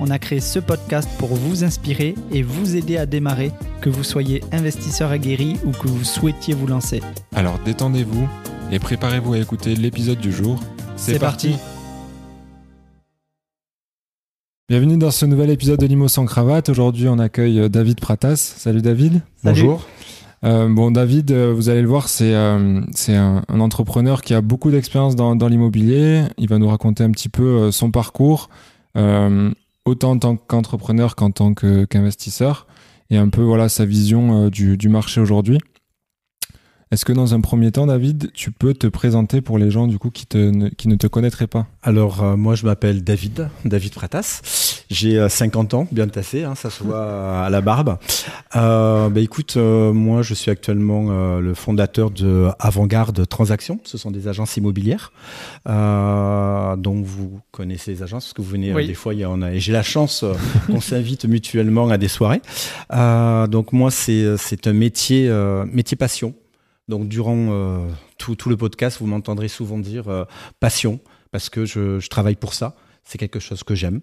on a créé ce podcast pour vous inspirer et vous aider à démarrer, que vous soyez investisseur aguerri ou que vous souhaitiez vous lancer. Alors détendez-vous et préparez-vous à écouter l'épisode du jour. C'est parti. Bienvenue dans ce nouvel épisode de Limo sans cravate. Aujourd'hui, on accueille euh, David Pratas. Salut David. Salut. Bonjour. Euh, bon, David, euh, vous allez le voir, c'est euh, un, un entrepreneur qui a beaucoup d'expérience dans, dans l'immobilier. Il va nous raconter un petit peu euh, son parcours, euh, autant en tant qu'entrepreneur qu'en tant qu'investisseur, et un peu voilà sa vision euh, du marché aujourd'hui. Est-ce que dans un premier temps, David, tu peux te présenter pour les gens du coup qui, te, ne, qui ne te connaîtraient pas? Alors, euh, moi, je m'appelle David, David Pratas. J'ai euh, 50 ans, bien tassé, hein, ça se voit à la barbe. Euh, bah, écoute, euh, moi, je suis actuellement euh, le fondateur de Avant-Garde Transactions. Ce sont des agences immobilières. Euh, donc, vous connaissez les agences, parce que vous venez, euh, Oui. des fois, il y en a. Et j'ai la chance euh, qu'on s'invite mutuellement à des soirées. Euh, donc, moi, c'est c'est un métier, euh, métier passion. Donc, durant euh, tout, tout le podcast, vous m'entendrez souvent dire euh, passion, parce que je, je travaille pour ça. C'est quelque chose que j'aime.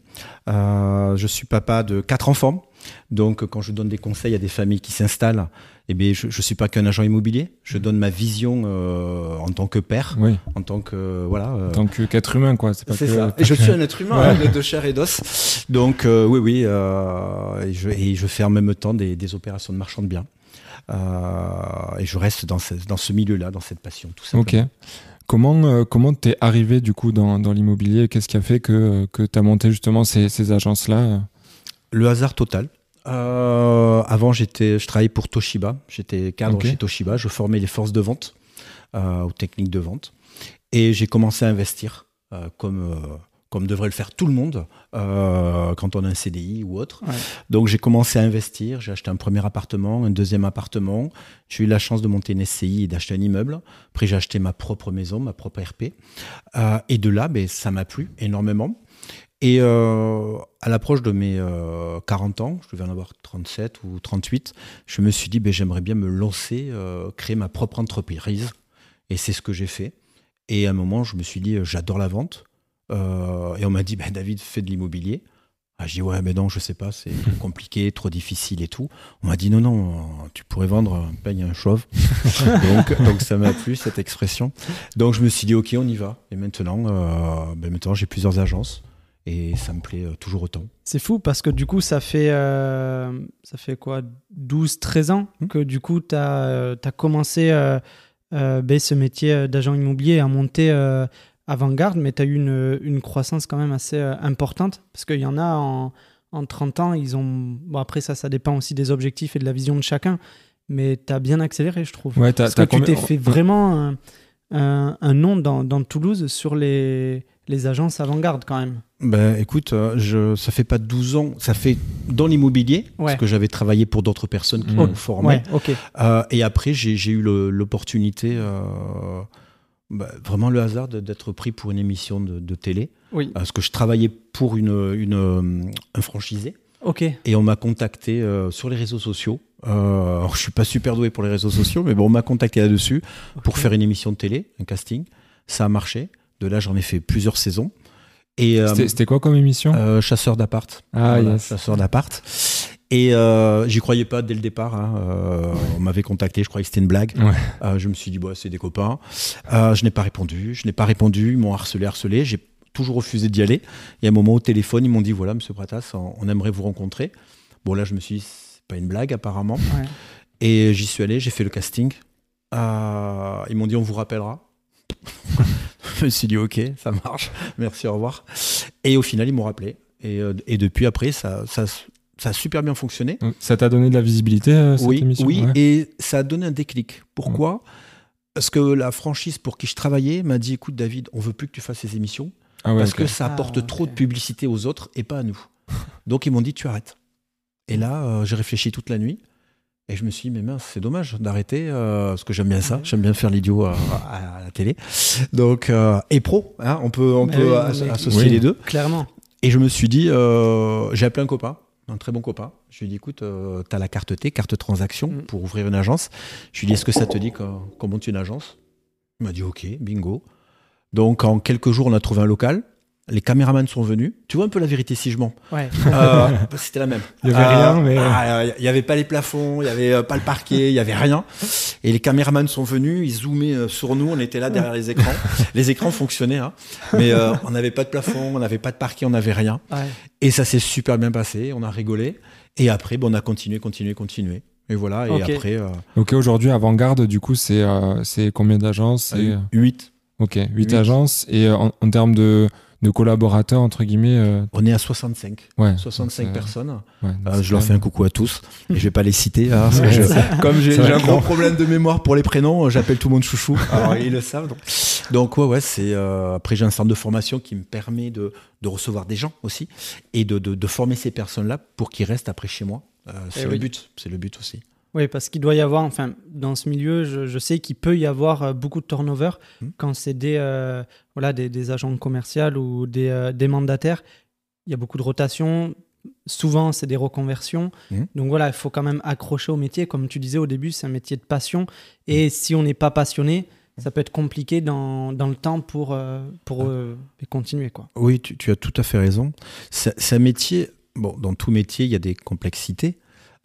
Euh, je suis papa de quatre enfants. Donc, quand je donne des conseils à des familles qui s'installent, eh bien, je ne suis pas qu'un agent immobilier. Je donne ma vision euh, en tant que père, Oui, en tant que voilà. en tant que- qu'être humain, quoi. C'est que- ça. Et je suis un être humain Ouais. hein, de, chair et d'os. Donc oui, oui. et, je, et je fais en même temps des, des opérations de marchand de biens. Euh, et je reste dans ce, dans ce milieu-là, dans cette passion, tout Ok. simplement. Comment euh, comment t'es arrivé du coup dans, dans l'immobilier? Qu'est-ce qui a fait que que t'as monté justement ces, ces agences là Le hasard total. Euh, avant, j'étais, je travaillais pour Toshiba. J'étais cadre Ok. chez Toshiba. Je formais les forces de vente euh, aux techniques de vente. Et j'ai commencé à investir comme, comme devrait le faire tout le monde euh, quand on a un CDI ou autre. Ouais. Donc j'ai commencé à investir. J'ai acheté un premier appartement, un deuxième appartement. J'ai eu la chance de monter une SCI et d'acheter un immeuble. Après, j'ai acheté ma propre maison, ma propre RP. Euh, et de là, ben, ça m'a plu énormément. Et euh, à l'approche de mes euh, 40 ans, je devais en avoir 37 ou 38, je me suis dit, ben, j'aimerais bien me lancer, euh, créer ma propre entreprise. Et c'est ce que j'ai fait. Et à un moment, je me suis dit, j'adore la vente. Euh, et on m'a dit, ben, David, fais de l'immobilier. Ah, j'ai dit, ouais, mais non, je sais pas, c'est compliqué, trop difficile et tout. On m'a dit, non, non, euh, tu pourrais vendre un peigne à un chauve. donc, donc ça m'a plu, cette expression. Donc je me suis dit, ok, on y va. Et maintenant, euh, ben, maintenant j'ai plusieurs agences. Et ça me plaît euh, toujours autant. C'est fou parce que du coup, ça fait, euh, ça fait quoi 12-13 ans Hmm. que du coup, tu as, commencé euh, euh, ben, ce métier euh, d'agent immobilier à monter euh, avant-garde, mais tu as eu une, une croissance quand même assez euh, importante parce qu'il y en a en, en 30 ans, ils ont. Bon, après, ça, ça dépend aussi des objectifs et de la vision de chacun, mais tu as bien accéléré, je trouve. Ouais, Parce que tu t'es fait vraiment un, un- un nom dans, dans Toulouse sur les, les agences avant-garde quand même. Ben, écoute, euh, je, ça fait pas 12 ans, ça fait dans l'immobilier, Ouais. parce que j'avais travaillé pour d'autres personnes qui m'ont formé. Ouais, ok. Euh, et après, j'ai eu l'opportunité, euh, bah, vraiment le hasard d'être pris pour une émission de, de télé, Oui, parce que je travaillais pour une, une, euh, un franchisé. ok. Et on m'a contacté euh, sur les réseaux sociaux. Euh, alors, je suis pas super doué pour les réseaux sociaux, mais bon, on m'a contacté là-dessus pour faire une émission de télé, un casting. Ça a marché. De là, j'en ai fait plusieurs saisons. Et euh, C'était quoi comme émission? euh, chasseur d'appart. Ah Voilà, yes. chasseur d'appart. Et euh, j'y croyais pas dès le départ. hein. Euh, on m'avait contacté, je croyais que c'était une blague. Ouais. Euh, je me suis dit, bah, c'est des copains. Euh, je n'ai pas répondu. Je n'ai pas répondu. Ils m'ont harcelé, harcelé. J'ai toujours refusé d'y aller. Il y a un moment au téléphone, ils m'ont dit, voilà, monsieur Pratas, on, aimerait vous rencontrer. Bon, là, je me suis dit, c'est pas une blague, apparemment. Ouais. Et j'y suis allé, j'ai fait le casting. Euh, ils m'ont dit, on vous rappellera. je me suis dit, ok, ça marche. Merci, au revoir. Et au final, ils m'ont rappelé. Et, et depuis, après, ça, ça, ça a super bien fonctionné. Ça t'a donné de la visibilité euh, cette Oui, émission oui, Ouais. et ça a donné un déclic. Pourquoi Parce que la franchise pour qui je travaillais m'a dit écoute, David, on veut plus que tu fasses ces émissions Ah ouais, parce que ça Ah, apporte trop ok. de publicité aux autres et pas à nous. Donc ils m'ont dit tu arrêtes. Et là, euh, j'ai réfléchi toute la nuit Et je me suis dit, mais mince, c'est dommage d'arrêter, euh, parce que j'aime bien ça, j'aime bien faire l'idiot à, à- à la télé. Donc, euh, et pro, hein, on peut, on Mais peut oui, as- mais- associer Oui. les deux. Clairement. Et je me suis dit, euh, j'ai appelé un copain, un très bon copain. Je lui ai dit, écoute, euh, t'as la carte T, carte transaction, Mm. pour ouvrir une agence. Je lui ai dit, est-ce que ça te dit qu'on qu'on monte une agence? Il m'a dit, ok, bingo. Donc, en quelques jours, on a trouvé un local. Les caméramans sont venus. Tu vois un peu la vérité si je mens. Ouais. Euh, C'était la même. Il y avait rien, mais- ah, Il n'y avait pas les plafonds, il n'y avait euh, pas le parquet, il n'y avait rien. Et les caméramans sont venus, ils zoomaient euh, sur nous, on était là derrière les écrans. Les écrans fonctionnaient, hein. mais euh, on n'avait pas de plafond, on n'avait pas de parquet, on n'avait rien. Ouais. Et ça s'est super bien passé, on a rigolé. Et après, bon, on a continué, continué, continué. Et voilà, et après, euh, Ok, aujourd'hui, Avant-Garde, du coup, c'est euh, combien d'agences? C'est, euh, 8. Ok, 8 Huit. agences. Et euh, en, en termes de, de collaborateurs, entre guillemets, euh, On est à 65. ouais. 65 donc, euh, personnes. ouais, Euh, je leur fais un coucou à tous. Et je vais pas les citer. hein, parce que Ouais, je- ça- comme j'ai un gros problème de mémoire pour les prénoms, j'appelle tout le monde chouchou. Alors ils le savent. Donc, donc ouais, ouais, c'est. euh, après, j'ai un centre de formation qui me permet de, de recevoir des gens aussi et de, de, de former ces personnes-là pour qu'ils restent après chez moi. Euh, c'est le but. C'est le but aussi. Oui, parce qu'il doit y avoir, enfin, dans ce milieu, je, je sais qu'il peut y avoir euh, beaucoup de turnover Hmm. quand c'est des, euh, voilà, des, des agents commerciaux ou des, euh, des mandataires. Il y a beaucoup de rotation. Souvent, c'est des reconversions. Hmm. Donc voilà, il faut quand même accrocher au métier. Comme tu disais au début, c'est un métier de passion. Et si on n'est pas passionné, ça peut être compliqué dans, dans le temps pour, euh, pour continuer. Quoi. Oui, tu, tu as tout à fait raison. C'est un métier, bon, dans tout métier, il y a des complexités.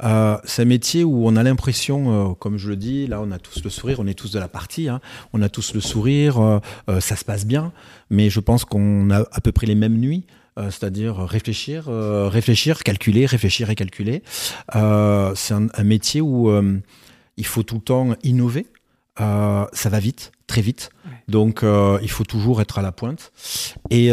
Euh, c'est un métier où on a l'impression, euh, comme je le dis, là on a tous le sourire, on est tous de la partie, hein, on a tous le sourire, euh, ça se passe bien, mais je pense qu'on a à peu près les mêmes nuits, c'est-à-dire réfléchir, réfléchir, calculer, réfléchir et calculer. C'est un, un métier où il faut tout le temps innover, ça va vite, très vite, Ouais. donc il faut toujours être à la pointe. Et,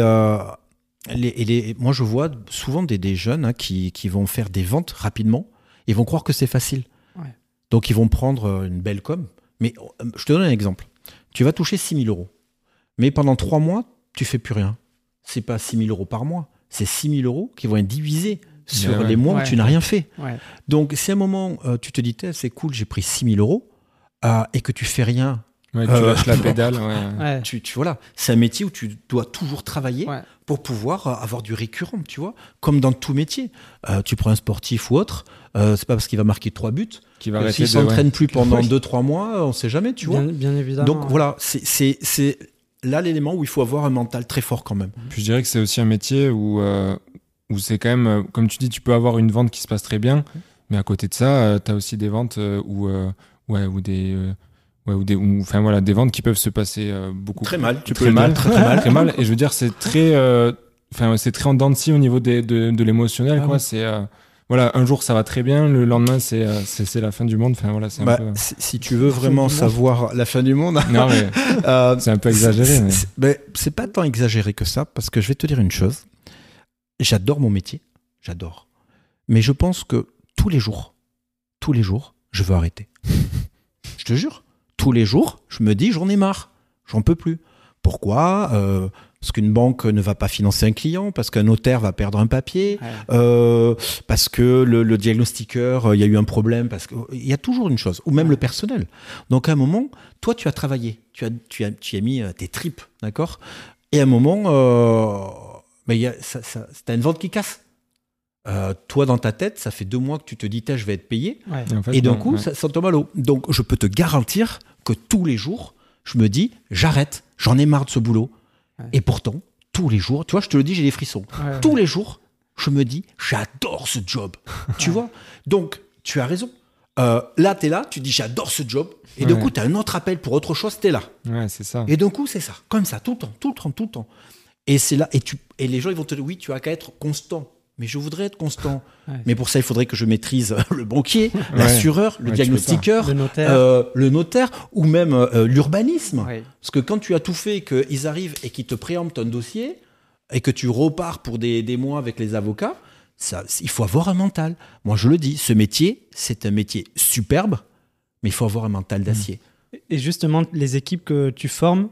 les, et les- moi, je vois souvent des, des jeunes hein, qui, qui vont faire des ventes rapidement. Ils vont croire que c'est facile. Ouais. Donc, ils vont prendre euh, une belle com. Mais euh, je te donne un exemple. Tu vas toucher 6 000 euros. Mais pendant trois mois, tu fais plus rien. C'est pas 6 000 euros par mois. C'est 6 000 euros qui vont être divisés sur ouais. les mois Ouais. où tu n'as rien fait. Donc, si à un moment, euh, tu te dis, c'est cool, j'ai pris 6 000 euros, euh, et que tu fais rien Ouais, tu Euh, lâches la pédale. Ouais. Tu, tu voilà, c'est un métier où tu dois toujours travailler Ouais. pour pouvoir euh, avoir du récurrent, tu vois. Comme dans tout métier, Euh, tu prends un sportif ou autre, euh, c'est pas parce qu'il va marquer trois buts. Qui va S'il s'entraîne plus pendant Oui. deux trois mois, on sait jamais, tu vois. Bien, bien évidemment. Donc ouais. voilà, c'est- là l'élément où il faut avoir un mental très fort quand même. Puis je dirais que c'est aussi un métier où, euh, où c'est quand même, euh, comme tu dis, tu peux avoir une vente qui se passe très bien, mais à côté de ça, tu as aussi des ventes euh, où, euh, ouais, où des. Ouais, ou des, ou- enfin voilà, des ventes qui peuvent se passer euh, beaucoup Très mal, tu très peux le mal, dire, très, très mal. très mal. Et je veux dire, c'est très, euh, enfin, c'est très en dents de scie au niveau des- de, de l'émotionnel, Ah quoi. oui. C'est, euh, voilà, un jour ça va très bien, le lendemain c'est, euh, c'est, la fin du monde. Enfin voilà, c'est un Bah, peu. si, si tu veux vraiment savoir la fin du monde, Non mais euh, c'est un peu exagéré. Mais... c'est pas tant exagéré que ça, parce que je vais te dire une chose. J'adore mon métier, j'adore. Mais je pense que tous les jours, tous les jours, je veux arrêter. je te jure, tous les jours, je me dis, j'en ai marre, j'en peux plus. Pourquoi? Euh, Parce qu'une banque ne va pas financer un client, parce qu'un notaire va perdre un papier, Ouais. euh, parce que le, le diagnostiqueur, euh, il y a eu un problème, parce qu'il y a toujours une chose, ou même le personnel. Donc à un moment, toi, tu as travaillé, tu as, tu as, tu as mis tes tripes, d'accord? Et à un moment, euh, ben, il y a, ça, ça, t'as une vente qui casse. Euh, toi, dans ta tête, ça fait deux mois que tu te dis, Tiens, je vais être payé. Ouais. Et, en fait, Et d'un coup, ouais. ça, ça tombe à l'eau. Donc, je peux te garantir que tous les jours, je me dis, j'arrête, j'en ai marre de ce boulot. Ouais. Et pourtant, tous les jours, tu vois, je te le dis, j'ai des frissons. Ouais. Tous les jours, je me dis, j'adore ce job. tu vois? Donc, tu as raison. Euh, là, tu es là, tu dis, j'adore ce job. Et Ouais. coup, tu as un autre appel pour autre chose, tu es là. Ouais, c'est ça. Et d'un coup, c'est ça, comme ça, tout le temps, tout le temps, tout le temps. Et c'est là, et, tu, et les gens, ils vont te dire, oui, tu as qu'à être constant. Mais je voudrais être constant. Ouais. Mais pour ça, il faudrait que je maîtrise le banquier, l'assureur, le Ouais, diagnostiqueur, Le notaire. euh, le notaire ou même euh, l'urbanisme. Parce que quand tu as tout fait, qu'ils arrivent et qu'ils te préemptent un dossier et que tu repars pour des, des mois avec les avocats, ça, il faut avoir un mental. Moi, je le dis, ce métier, c'est un métier superbe, mais il faut avoir un mental d'acier. Et justement, les équipes que tu formes,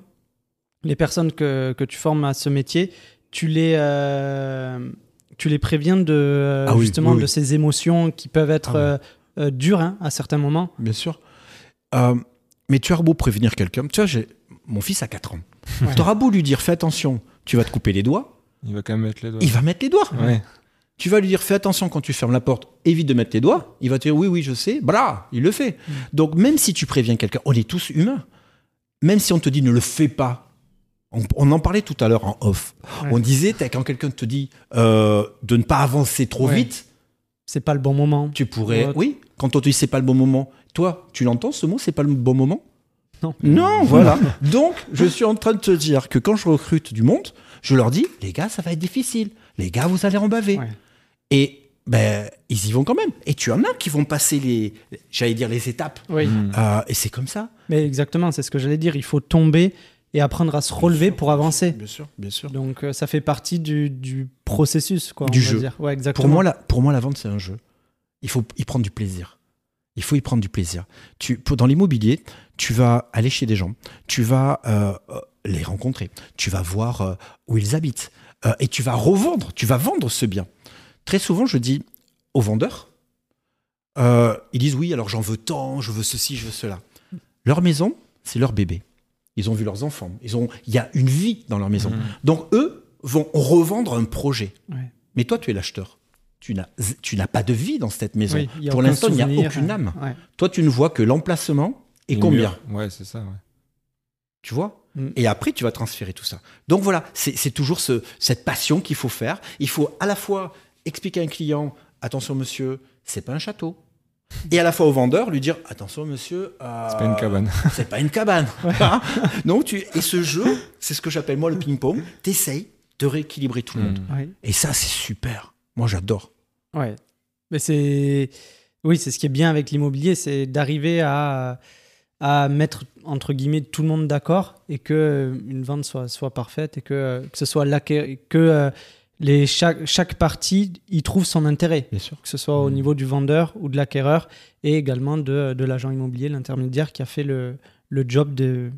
les personnes que, que tu formes à ce métier, tu les, euh, tu les préviens de, euh, Ah justement oui, oui. de ces émotions qui peuvent être Ah euh, euh, dur hein, à certains moments. Bien sûr. Euh, mais tu as beau prévenir quelqu'un. Tu vois, j'ai mon fils a 4 ans. Ouais. Tu auras beau lui dire fais attention, tu vas te couper les doigts. Il va quand même mettre les doigts. Il va mettre les doigts. Ouais. Tu vas lui dire fais attention quand tu fermes la porte, évite de mettre les doigts. Il va te dire oui, oui, je sais. Blah, il le fait. Mm. Donc même si tu préviens quelqu'un, on est tous humains. Même si on te dit ne le fais pas. On, on en parlait tout à l'heure en off. Ouais. On disait quand quelqu'un te dit euh, de ne pas avancer trop Ouais. vite, C'est pas le bon moment. tu pourrais. Oui, quand on te dit c'est pas le bon moment, toi, tu l'entends ce mot, c'est pas le bon moment? Non. Non, voilà. Donc, je suis en train de te dire que quand je recrute du monde, je leur dis, les gars, ça va être difficile. Les gars, vous allez en baver. Ouais. Et ben, ils y vont quand même. Et tu en as qui vont passer les, j'allais dire les étapes. Oui, Mm. Euh, et c'est comme ça. mais exactement, c'est ce que j'allais dire. Il faut tomber et apprendre à se relever pour avancer. Bien sûr, bien sûr. Donc euh, ça fait partie du, du processus, quoi. Du on va jeu. Dire. Ouais, exactement. Pour moi, la, pour moi, la vente, c'est un jeu. Il faut y prendre du plaisir. Il faut y prendre du plaisir. Tu, pour, dans l'immobilier, tu vas aller chez des gens, tu vas euh, euh, les rencontrer, tu vas voir euh, où ils habitent, euh, et tu vas revendre, tu vas vendre ce bien. Très souvent, je dis aux vendeurs, euh, ils disent oui, alors j'en veux tant, je veux ceci, je veux cela. Leur maison, c'est leur bébé. Ils ont vu leurs enfants. Ils ont, il y a une vie dans leur maison. Mhm. Donc eux vont revendre un projet. Ouais. Mais toi, tu es l'acheteur. Tu n'as, tu n'as pas de vie dans cette maison. Oui, Pour l'instant, il n'y a aucune euh, âme. ouais. Toi, tu ne vois que l'emplacement et Les combien. murs. Ouais, c'est ça. Ouais. Tu vois? Mm. Et après, tu vas transférer tout ça. Donc voilà, c'est, c'est toujours ce, cette passion qu'il faut faire. Il faut à la fois expliquer à un client attention, monsieur, c'est pas un château. Et à la fois au vendeur, lui dire attention, monsieur, euh, C'est pas une cabane. c'est pas une cabane. Hein Donc, tu, et ce jeu, c'est ce que j'appelle moi le ping-pong. T'essayes de rééquilibrer tout le monde. Mm. Ouais. Et ça, c'est super. Moi, j'adore. Ouais. Mais c'est. Oui, c'est ce qui est bien avec l'immobilier, c'est d'arriver à, à mettre, entre guillemets, tout le monde d'accord et que euh, une vente soit, soit parfaite et que, euh, que ce soit l'acqué- que euh, les, chaque, chaque partie y trouve son intérêt. Bien sûr. Que ce soit au Mhm. niveau du vendeur ou de l'acquéreur et également de, de l'agent immobilier, l'intermédiaire qui a fait le, le job de,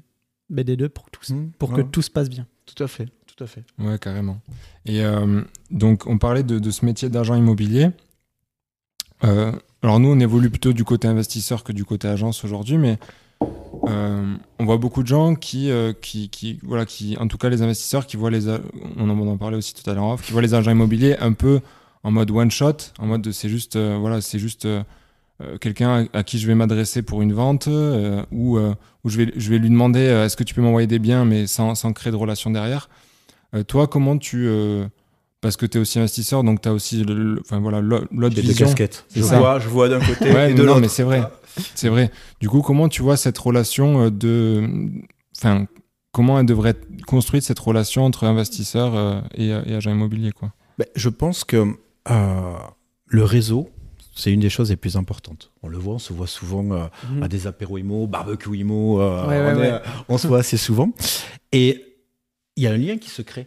ben, des deux pour, tous, Mm. pour Ouais. que tout se passe bien. Tout à fait. Tout à fait. Ouais, carrément. Et euh, donc, on parlait de, de ce métier d'agent immobilier. Euh, alors, nous, on évolue plutôt du côté investisseur que du côté agence aujourd'hui, mais euh, on voit beaucoup de gens qui, euh, qui, qui, voilà, qui, en tout cas, les investisseurs qui voient les, on en, parlait aussi tout à l'heure qui voient les agents immobiliers un peu en mode one shot, en mode de c'est juste, euh, voilà, c'est juste quelqu'un à, qui je vais m'adresser pour une vente ou je vais, je vais lui demander est-ce que tu peux m'envoyer des biens, mais sans, sans créer de relation derrière. Toi, comment tu. Parce que tu es aussi investisseur, donc tu as aussi le, le- enfin, voilà, l'autre vision. casquettes. C'est Je ça. vois, je vois d'un côté Ouais, et de non, l'autre. mais c'est vrai. C'est vrai. Du coup, comment tu vois cette relation euh, de. Enfin, comment elle devrait être construite, cette relation entre investisseur euh, et, et agent immobilier, quoi? Ben, je pense que euh, le réseau, c'est une des choses les plus importantes. On le voit, on se voit souvent euh, Mhm. à des apéros IMO, barbecue IMO, euh, Ouais, ouais, on, est- ouais. on se voit assez souvent. Et il y a un lien qui se crée.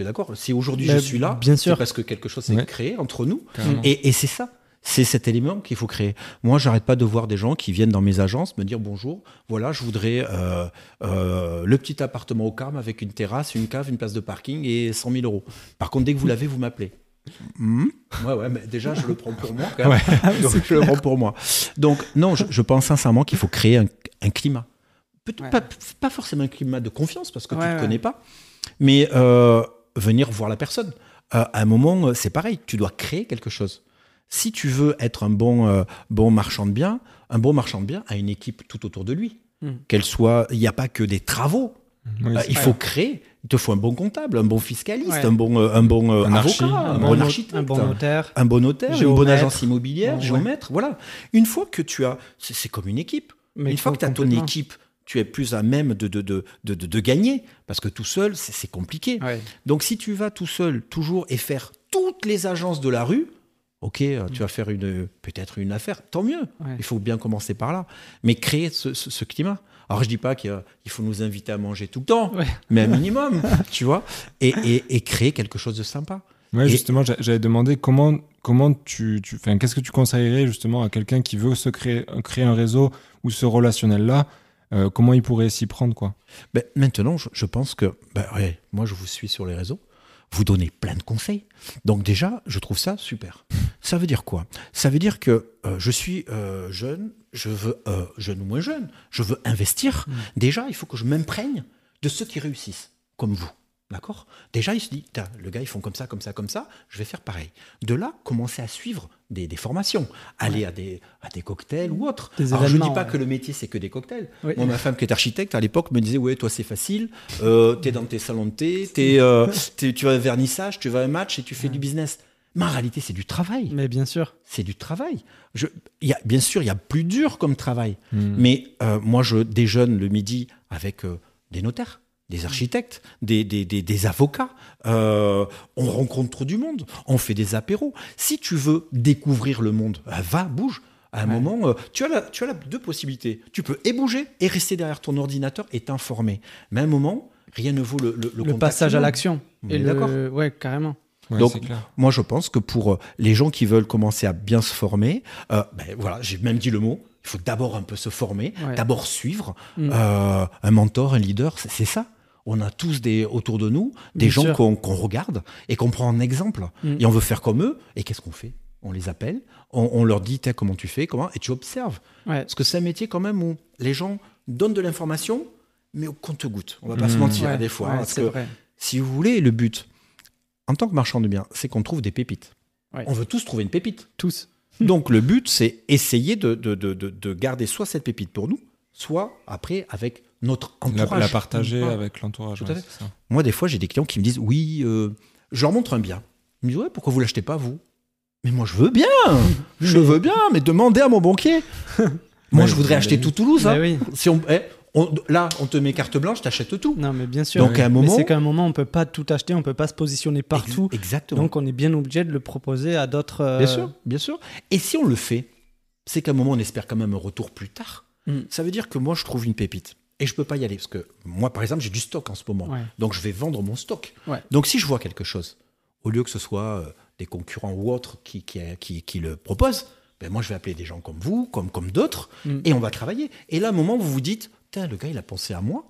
Tu es d'accord Si aujourd'hui je suis là, bien c'est sûr. parce que quelque chose s'est Ouais. créé entre nous. Carrément. Et, et c'est ça. C'est cet élément qu'il faut créer. Moi, j'arrête pas de voir des gens qui viennent dans mes agences me dire bonjour. Voilà, je voudrais euh, euh, le petit appartement au Carme avec une terrasse, une cave, une place de parking et 100 000 euros. Par contre, dès que vous l'avez, vous m'appelez. Hmm ouais, ouais, mais déjà, je le prends pour moi. Quand même. Donc, je le prends pour moi. Donc, non, je, je pense sincèrement qu'il faut créer un, un climat. Peut-être Ouais. pas, pas forcément un climat de confiance parce que tu ne ouais. connais pas, mais euh, venir voir la personne. Euh, à un moment, euh, c'est pareil, tu dois créer quelque chose. Si tu veux être un bon, euh, bon marchand de biens, un bon marchand de biens a une équipe tout autour de lui. Mm. Qu'elle soit, il n'y a pas que des travaux. Oui, Euh, c'est- il faut créer. Il te faut un bon comptable, un bon fiscaliste, Ouais. un bon, euh, un bon euh, Un archi, avocat, un, un bon no- architecte, un bon notaire. un bon notaire, une bonne Géomètre. agence immobilière, Ouais. géomètre. Voilà. Une fois que tu as, c'est comme une équipe. Mais une fois que tu as ton équipe, tu es plus à même de, de, de, de, de- de gagner. Parce que tout seul, c'est compliqué. Ouais. Donc si tu vas tout seul, toujours, et faire toutes les agences de la rue, ok, euh, tu vas faire une peut-être une affaire, tant mieux. Ouais. Il faut bien commencer par là. Mais créer ce, ce- ce climat. Alors je dis pas qu'il y a- il faut nous inviter à manger tout le temps, Ouais. mais un minimum, tu vois, et, et, et créer quelque chose de sympa. Ouais, Et- justement, j'a- j'avais demandé comment, comment tu, tu qu'est-ce que tu conseillerais justement à quelqu'un qui veut se créer, créer un réseau ou ce relationnel-là, euh, comment il pourrait s'y prendre, quoi? Ben, maintenant, je, je pense que, ben, ouais, moi je vous suis sur les réseaux. vous donner plein de conseils. Donc déjà, je trouve ça super. Ça veut dire quoi? Ça veut dire que euh, je suis euh, jeune, je veux, euh, jeune ou moins jeune, je veux investir. Mm. Déjà, il faut que je m'imprègne de ceux qui réussissent, comme vous. D'accord? Déjà, il se dit, le gars, ils font comme ça, comme ça, comme ça, je vais faire pareil. De là, commencer à suivre des, des formations, aller à, des, à des cocktails ou autres. Des Alors, je ne dis pas ouais. que le métier, c'est que des cocktails. Oui. Moi, ma femme qui est architecte, à l'époque, me disait, ouais, toi, c'est facile, euh, t'es dans tes salons de thé, euh, tu vas à un vernissage, tu vas à un match et tu fais du business. Mais en réalité, c'est du travail. Mais bien sûr. C'est du travail. Je, y a, bien sûr, il y a plus dur comme travail. Hmm. Mais euh, moi, je déjeune le midi avec euh, des notaires, des architectes, des, des, des- des avocats. Euh, on rencontre du monde, on fait des apéros. Si tu veux découvrir le monde, va, bouge. À un Ouais. moment, euh, tu, as la, tu as la deux possibilités. Tu peux et bouger et rester derrière ton ordinateur et t'informer. Mais à un moment, rien ne vaut le, le, Le, passage à l'action. On Et d'accord. Ouais, carrément. Ouais, Donc. Moi, je pense que pour euh, les gens qui veulent commencer à bien se former, euh, ben voilà, j'ai même dit le mot. Il faut d'abord un peu se former, Ouais. d'abord suivre Mm. euh, un mentor, un leader. C'est ça. On a tous des autour de nous des Bien gens qu'on regarde et qu'on prend en exemple. Mm. Et on veut faire comme eux. Et qu'est-ce qu'on fait? On les appelle, on, on leur dit comment tu fais, comment, et tu observes. Ouais. Parce que c'est un métier quand même où les gens donnent de l'information, mais au compte-goutte. On va pas se Mm. mentir Ouais, des fois. ouais, hein, parce que vrai. si vous voulez, le but, en tant que marchand de biens, c'est qu'on trouve des pépites. On veut tous trouver une pépite. Tous. Donc le but, c'est essayer de, de, de- de garder soit cette pépite pour nous, soit après avec notre entourage. la partager avec l'entourage. Ouais. Moi, des fois, j'ai des clients qui me disent Oui, euh, je leur montre un bien. Ils me disent Ouais, pourquoi vous l'achetez pas, vous? Mais moi, je veux bien Je veux bien, mais demandez à mon banquier Moi, je voudrais acheter tout Toulouse. hein. Oui. Si on, eh, on- là, on te met carte blanche, t'achètes tout. Non, mais bien sûr. Donc, à un moment. c'est qu'à un moment, on peut pas tout acheter, on peut pas se positionner partout. Ex- Exactement. Donc, on est bien obligé de le proposer à d'autres. euh, Bien sûr, bien sûr. Et si on le fait, c'est qu'à un moment, on espère quand même un retour plus tard. Mm. Ça veut dire que moi, je trouve une pépite. Et je peux pas y aller. Parce que moi, par exemple, j'ai du stock en ce moment. Ouais. Donc, je vais vendre mon stock. Ouais. Donc, si je vois quelque chose, au lieu que ce soit euh, des concurrents ou autres qui, qui, qui, qui le proposent, ben moi, je vais appeler des gens comme vous, comme, comme d'autres, Mm. et on va travailler. Et là, à un moment, vous vous dites, le gars, il a pensé à moi,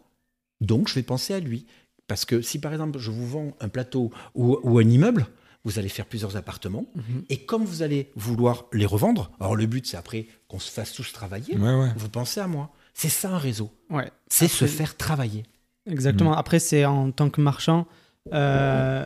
donc je vais penser à lui. Parce que si, par exemple, je vous vends un plateau ou, ou un immeuble, vous allez faire plusieurs appartements. Mhm. Et comme vous allez vouloir les revendre, alors le but c'est après qu'on se fasse tous travailler, Ouais, ouais. vous pensez à moi. C'est ça un réseau, Ouais. c'est se faire travailler. Exactement. Après, c'est en tant que marchand, euh,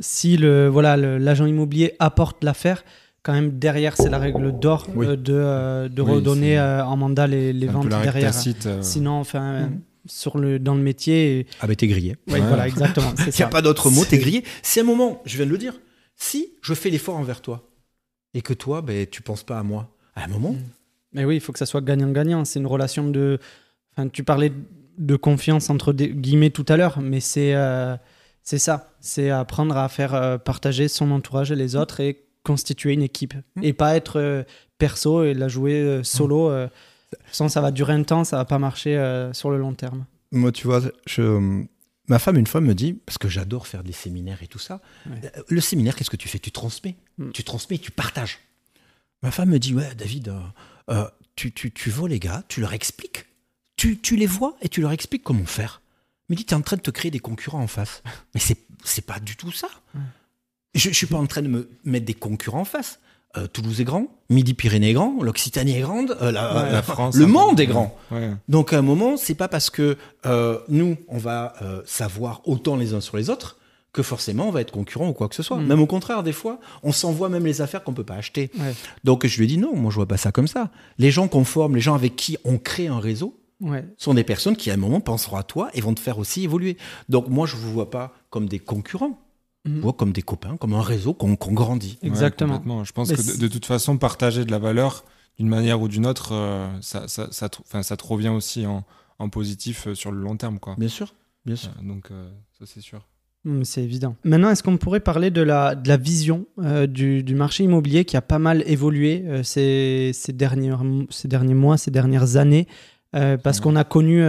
si le voilà l'agent immobilier apporte l'affaire, quand même derrière, c'est la règle d'or Oui. euh, de, euh, de Oui, redonner euh, en mandat les, ventes derrière. tacite, euh, Sinon, enfin, sur le dans le métier, et- Ah ben t'es grillé. ouais, Ouais. voilà, exactement. C'est Il n'y a pas d'autre mot, t'es grillé. C'est un moment, je viens de le dire, si je fais l'effort envers toi et que toi, ben, tu penses pas à moi, à un moment, Mm. Mais oui, il faut que ça soit gagnant-gagnant. C'est une relation de. Enfin, tu parlais de confiance entre des guillemets tout à l'heure, mais c'est euh, c'est ça. C'est apprendre à faire euh, partager son entourage et les autres et constituer une équipe. Mm. Et pas être euh, perso et la jouer solo. euh, sinon, ça va durer un temps, ça va pas marcher sur le long terme. Moi, tu vois, je... ma femme, une fois, me dit, parce que j'adore faire des séminaires et tout ça, Ouais. le séminaire, qu'est-ce que tu fais? Tu transmets. Mm. Tu transmets, tu partages. Ma femme me dit, ouais, David, euh, tu, tu, tu vois les gars, tu leur expliques. Tu, tu les vois et tu leur expliques comment faire. Me dit, tu es en train de te créer des concurrents en face. Mais c'est c'est pas du tout ça. Je ne suis pas en train de me mettre des concurrents en face. Euh, Toulouse est grand, Midi-Pyrénées est grand, l'Occitanie est grande, euh, la, Ouais. la- la France. le monde est grand. Ouais. Donc à un moment, c'est pas parce que euh, nous, on va savoir autant les uns sur les autres que forcément on va être concurrent ou quoi que ce soit. Mm. Même au contraire, des fois, on s'envoie même les affaires qu'on peut pas acheter. Ouais. Donc je lui ai dit non, moi je vois pas ça comme ça. Les gens qu'on forme, les gens avec qui on crée un réseau, Ouais. sont des personnes qui à un moment penseront à toi et vont te faire aussi évoluer. Donc moi je vous vois pas comme des concurrents, je vous vois comme des copains, comme un réseau qu'on qu'on grandit. Exactement. Je pense Mais que de, de toute façon, partager de la valeur d'une manière ou d'une autre, euh, ça, ça, ça, ça te revient aussi en, en positif euh, sur le long terme. Quoi. Bien sûr, bien sûr. Euh, donc, euh, ça, c'est sûr. Mm, C'est évident. Maintenant, est-ce qu'on pourrait parler de la, de la vision euh, du, du marché immobilier qui a pas mal évolué euh, ces, ces, derniers, ces derniers mois, ces dernières années euh, Parce Ouais. qu'on a connu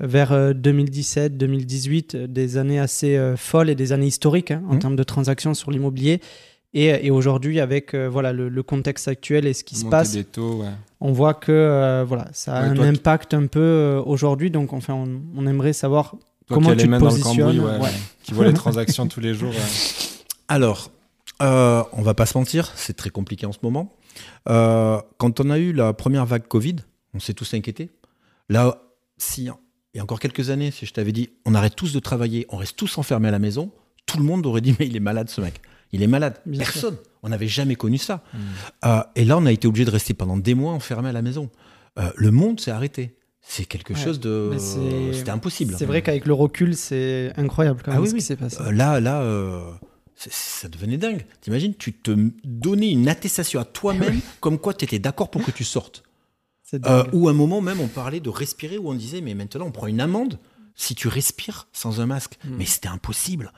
vers euh, 2017-2018 euh, des années assez folles et des années historiques hein, en Mhm. termes de transactions sur l'immobilier. Et, et aujourd'hui, avec voilà, le, le contexte actuel et ce qui se passe, des taux, ouais. on voit que voilà, ça a Ouais, un impact un peu aujourd'hui. Donc, enfin, on, on aimerait savoir comment tu te positionnes Qui voit les transactions tous les jours. Alors, euh, on va pas se mentir, c'est très compliqué en ce moment. Euh, quand on a eu la première vague Covid, on s'est tous inquiétés. Là, si il y a encore quelques années, si je t'avais dit on arrête tous de travailler, on reste tous enfermés à la maison, tout le monde aurait dit mais il est malade ce mec. Il est malade. Personne. On n'avait jamais connu ça. Hmm. Euh, et là, on a été obligé de rester pendant des mois enfermés à la maison. Euh, le monde s'est arrêté. C'est quelque chose de. C'était impossible. C'est vrai qu'avec le recul, c'est incroyable quand ah même ce qui s'est passé. là, là, ça devenait dingue. T'imagines, tu te donnais une attestation à toi-même comme quoi tu étais d'accord pour que tu sortes. Euh, ou à un moment même, on parlait de respirer, où on disait, mais maintenant, on prend une amende si tu respires sans un masque. Hmm. Mais c'était impossible.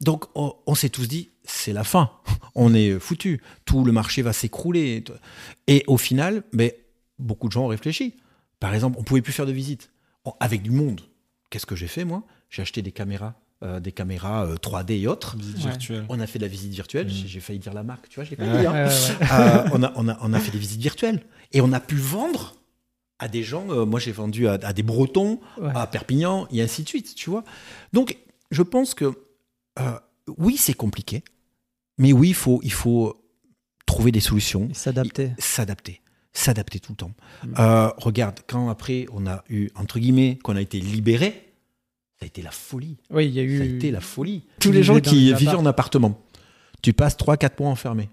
Donc, on, s'est tous dit, c'est la fin. On est foutu. Tout le marché va s'écrouler. Et au final, mais beaucoup de gens ont réfléchi. Par exemple, on pouvait plus faire de visites avec du monde. Qu'est-ce que j'ai fait, moi? J'ai acheté des caméras euh, des caméras 3D euh, et autres. On a fait de la visite virtuelle. Mmh. J'ai failli dire la marque, tu vois, je l'ai pas dit. Hein. Euh, on, a, on, a, on, a, fait des visites virtuelles. Et on a pu vendre à des gens. moi, j'ai vendu à, des Bretons, à Perpignan, et ainsi de suite, tu vois. Donc, je pense que oui, c'est compliqué. Mais oui, il faut, il faut trouver des solutions. S'adapter. S'adapter. S'adapter tout le temps. Mmh. regarde, quand après, on a eu, entre guillemets, qu'on a été libéré, ça a été la folie. Oui, il y a eu. Ça a été la folie. Tous les gens qui vivaient en appartement, tu passes 3-4 mois enfermé.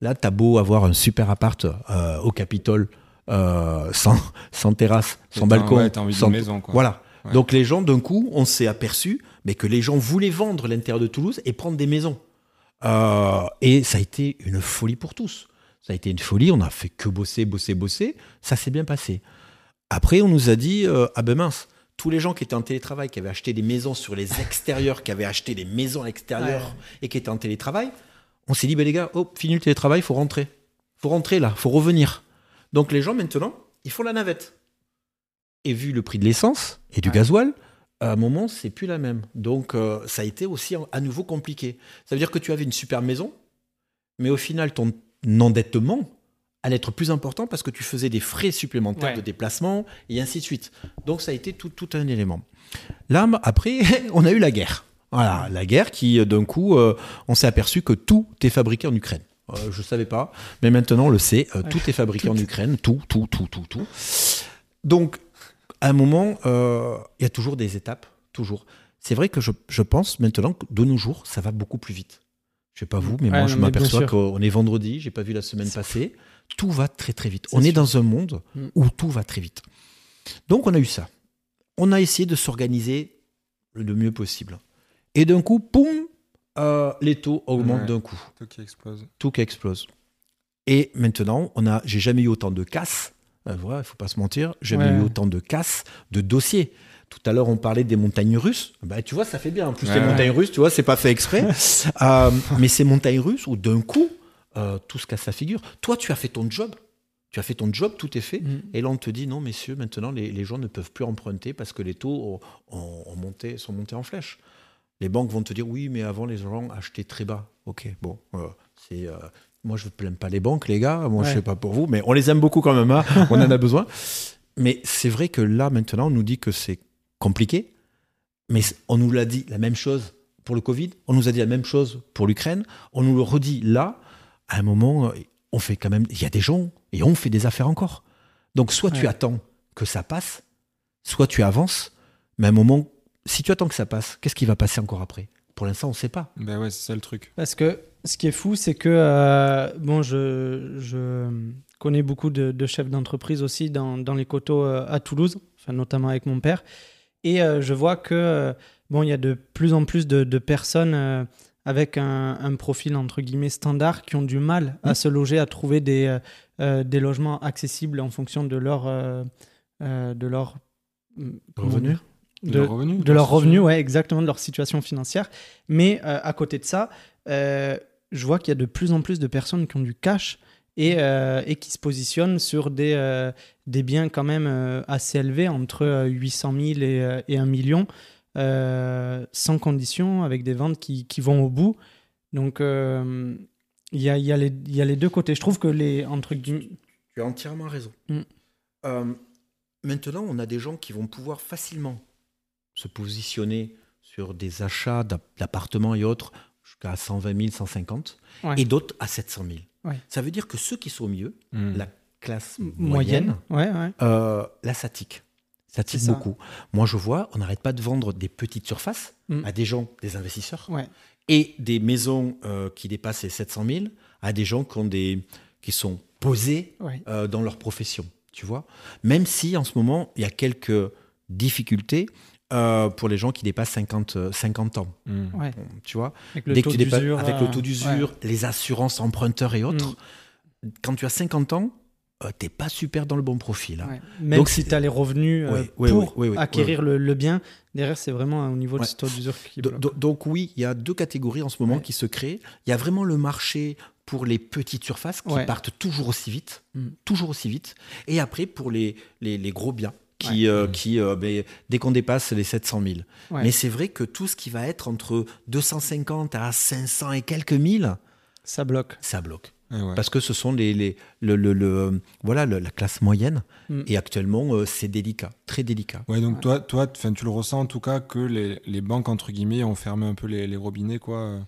Là, t'as beau avoir un super appart euh, au Capitole, euh, sans, sans, terrasse, sans balcon. sans maison, quoi. Voilà. Donc les gens, d'un coup, on s'est aperçu mais que les gens voulaient vendre l'intérieur de Toulouse et prendre des maisons. Euh, et ça a été une folie pour tous. Ça a été une folie. On a fait que bosser, bosser, bosser. Ça s'est bien passé. Après, on nous a dit ah ben mince tous les gens qui étaient en télétravail, qui avaient acheté des maisons sur les extérieurs, qui avaient acheté des maisons à l'extérieur et qui étaient en télétravail, on s'est dit, ben les gars, hop, fini le télétravail, il faut rentrer. Il faut rentrer là, il faut revenir. Donc les gens maintenant, ils font la navette. Et vu le prix de l'essence et du gasoil, à un moment, c'est plus la même. Donc euh, ça a été aussi à nouveau compliqué. Ça veut dire que tu avais une super maison, mais au final, ton endettement, allait être plus important parce que tu faisais des frais supplémentaires de déplacement et ainsi de suite. Donc ça a été tout, tout un élément. Là, après, on a eu la guerre. Voilà, la guerre qui, euh, d'un coup, euh, on s'est aperçu que tout est fabriqué en Ukraine. Euh, je ne savais pas, mais maintenant on le sait, tout est fabriqué en Ukraine, tout, tout, tout, tout, tout. Donc, à un moment, il y a toujours des étapes, toujours. C'est vrai que je, je, pense maintenant que de nos jours, ça va beaucoup plus vite. Je sais pas vous, mais moi je m'aperçois qu'on est vendredi, j'ai pas vu la semaine passée tout va très très vite. On est dans un monde mm. où tout va très vite. Donc on a eu ça. On a essayé de s'organiser le mieux possible. Et d'un coup, poum, euh, les taux augmentent d'un coup. Tout qui explose. Tout qui explose. Et maintenant, on a, j'ai jamais eu autant de casses. Euh, voilà, il faut pas se mentir. J'ai jamais eu autant de casses, de dossiers. Tout à l'heure, on parlait des montagnes russes. Bah, tu vois, ça fait bien. En plus, les montagnes russes, tu vois, c'est pas fait exprès. Euh, mais ces montagnes russes où d'un coup, euh, tout ce qu'à sa figure. Toi, tu as fait ton job. Tu as fait ton job, tout est fait. Mm. Et là, on te dit non, messieurs, maintenant, les, gens ne peuvent plus emprunter parce que les taux ont, monté, sont montés en flèche. Les banques vont te dire oui, mais avant, les gens achetaient très bas. Ok, bon, euh, c'est. Moi, je ne plains pas les banques, les gars. Moi, je ne sais pas pour vous, mais on les aime beaucoup quand même. Hein. on en a besoin. Mais c'est vrai que là, maintenant, on nous dit que c'est compliqué. Mais on nous l'a dit la même chose pour le Covid. On nous a dit la même chose pour l'Ukraine. On nous le redit là à un moment, on fait quand même. Il y a des gens et on fait des affaires encore. Donc, soit tu attends que ça passe, soit tu avances, mais à un moment, si tu attends que ça passe, qu'est-ce qui va passer encore après? Pour l'instant, on ne sait pas. Ben ouais, c'est ça le truc. Parce que ce qui est fou, c'est que, euh, bon, je, je, connais beaucoup de, chefs d'entreprise aussi dans, dans, les coteaux euh, à Toulouse, enfin, notamment avec mon père. Et euh, je vois que, bon, il y a de plus en plus de, de personnes avec un, profil entre guillemets standard qui ont du mal à mmh. se loger, à trouver des, euh, euh, des logements accessibles en fonction de leur euh, de leur revenu. De, leur revenu, de leur revenu, ouais, exactement, de leur situation financière. Mais à côté de ça, je vois qu'il y a de plus en plus de personnes qui ont du cash et, et qui se positionnent sur des, des biens quand même assez élevés, entre 800 000 et, et 1 million. Euh, sans condition, avec des ventes qui, qui vont au bout. Donc, euh, il y, a, y, a les, y, a les deux côtés. Je trouve que les. Entre Tu as entièrement raison. Mm. Euh, maintenant, on a des gens qui vont pouvoir facilement se positionner sur des achats d'appartements et autres jusqu'à 120 000, 150, Ouais. et d'autres à 700 000. Ouais. Ça veut dire que ceux qui sont au milieu, Mm. la classe moyenne. moyenne, Ouais, ouais. euh, là, ça tique. Ça tique C'est ça. beaucoup. Moi, je vois, on n'arrête pas de vendre des petites surfaces Mm. à des gens, des investisseurs, Ouais. et des maisons euh, qui dépassent les 700 000 à des gens qui, ont des, qui sont posés euh, dans leur profession. Tu vois Même si en ce moment, il y a quelques difficultés euh, pour les gens qui dépassent 50, euh, 50 ans. Mm. Bon, Tu vois Avec le Dès taux que tu dépasses, d'usure. avec euh, le taux d'usure, les assurances emprunteurs et autres, quand tu as 50 ans, euh, t'es pas super dans le bon profil. hein. ouais. Ouais. Même Donc, si tu as les revenus euh, Ouais, ouais, pour ouais, ouais, ouais, acquérir Le, le bien, derrière, c'est vraiment au niveau de Ouais. ce taux d'usure qui Do- bloque. do- donc oui, il y a deux catégories en ce moment Ouais. qui se créent. Il y a vraiment le marché pour les petites surfaces qui Ouais. partent toujours aussi vite, Mm. toujours aussi vite. Et après pour les, les, les gros biens qui, euh, qui euh, ben, dès qu'on dépasse les 700 000. Ouais. Mais c'est vrai que tout ce qui va être entre 250 à 500 et quelques mille, Ça bloque. ça bloque. Ouais. Parce que ce sont les, les, le, le- le- voilà, le- la classe moyenne. Mm. Et actuellement, euh, c'est délicat, très délicat. Ouais, donc Ouais. toi, toi tu le ressens en tout cas que les, les banques, entre guillemets, ont fermé un peu les, les robinets, quoi.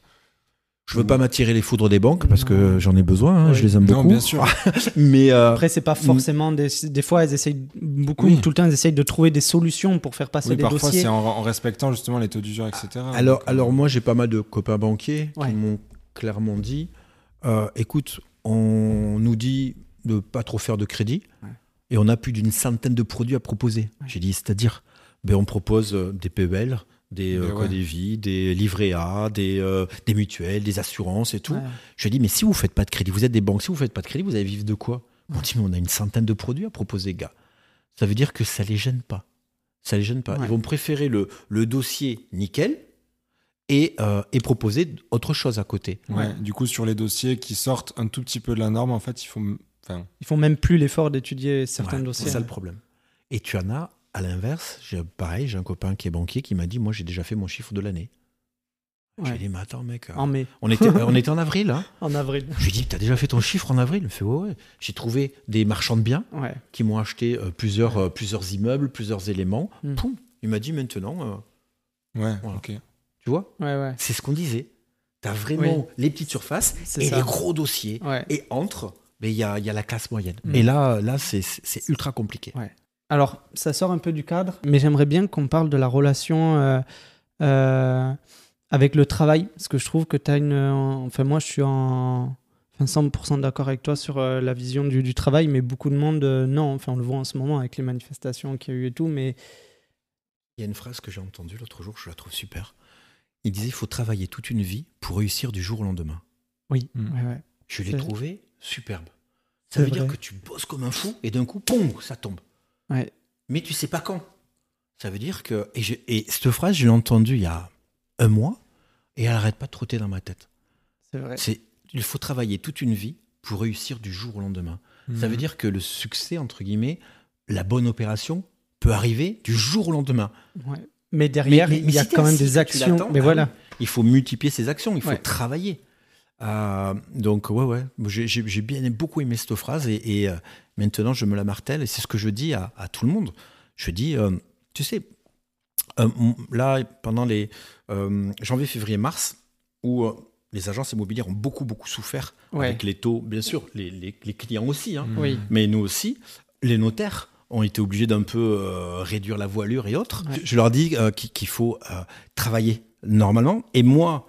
Je veux pas m'attirer les foudres des banques parce que Non. j'en ai besoin, hein, Oui. je les aime Non, beaucoup. bien sûr. Mais euh, Après, c'est pas forcément des, des fois, elles essayent beaucoup, Oui. tout le temps, elles essayent de trouver des solutions pour faire passer Oui, des parfois, dossiers. c'est en, en respectant justement les taux d'usure, etc. alors, Donc, euh, alors moi, j'ai pas mal de copains banquiers Ouais. qui m'ont clairement dit euh, écoute, on nous dit de pas trop faire de crédit Ouais. et on a plus d'une centaine de produits à proposer. Ouais. J'ai dit c'est-à-dire ben, On propose euh, des PEL, des euh, Mais quoi, ouais. des livrets A, des, euh, des mutuelles, des assurances et tout. Je lui ai dit, mais si vous faites pas de crédit, vous êtes des banques, si vous faites pas de crédit, vous allez vivre de quoi? On dit, mais on a une centaine de produits à proposer, gars. Ça veut dire que ça les gêne pas. Ça les gêne pas. Ils vont préférer le, le dossier nickel et, euh, et proposer autre chose à côté. ouais, Du coup, sur les dossiers qui sortent un tout petit peu de la norme, en fait, il faut. Enfin, Ils font même plus l'effort d'étudier certains Ouais, dossiers. C'est ça le problème. Et tu en as, à l'inverse, j'ai- pareil, j'ai un copain qui est banquier qui m'a dit, moi j'ai déjà fait mon chiffre de l'année. Je lui Ouais. ai dit, mais attends mec, euh, En mai, on, était, on était en avril. Hein. en avril. Je lui ai dit, t'as déjà fait ton chiffre en avril? Il me fait, ouais, ouais. J'ai trouvé des marchands de biens Ouais. qui m'ont acheté euh, plusieurs, euh, plusieurs immeubles, plusieurs éléments. Mm. Poum, il m'a dit maintenant, euh, ouais, Voilà. ok. Tu vois, Ouais, ouais. c'est ce qu'on disait. Tu as vraiment les petites surfaces et ça. les gros dossiers. Ouais. Et entre, il y, a, y a la classe moyenne. Mm. Et là, là c'est- ultra compliqué. Ouais. Alors, ça sort un peu du cadre, mais j'aimerais bien qu'on parle de la relation euh, euh, avec le travail, parce que je trouve que tu as une... Enfin, moi, je suis en... Enfin, 100% d'accord avec toi sur euh, la vision du, du travail, mais beaucoup de monde, euh, non. Enfin, on le voit en ce moment avec les manifestations qu'il y a eu et tout, mais Il y a une phrase que j'ai entendue l'autre jour, je la trouve super. Il disait il faut travailler toute une vie pour réussir du jour au lendemain. oui. Mm. ouais, ouais. Je l'ai trouvé superbe. Ça veut dire que tu bosses comme un fou et d'un coup, ça tombe. Ouais. Mais tu sais pas quand. Ça veut dire que. Et, je- et cette phrase, je l'ai entendue il y a un mois et elle arrête pas de trotter dans ma tête. C'est vrai. C'est il faut travailler toute une vie pour réussir du jour au lendemain. Ça veut dire que le succès, entre guillemets, la bonne opération peut arriver du jour au lendemain. Ouais. Mais derrière, Mais- mais- il y a si quand même des actions. Mais ah voilà. Il faut multiplier ses actions, il faut Ouais. travailler. Euh, donc, ouais, ouais. J'ai- bien beaucoup aimé cette phrase et, et, euh, maintenant je me la martèle et c'est ce que je dis à, à tout le monde. Je dis, euh, tu sais, là, pendant les janvier, février, mars, où les agences immobilières ont beaucoup, beaucoup souffert Ouais. avec les taux, bien sûr, les, les- les clients aussi, hein. Oui. mais nous aussi, les notaires ont été obligés d'un peu euh, réduire la voilure et autres. Ouais. Je, leur dis euh, qu'il faut euh, travailler normalement. Et moi,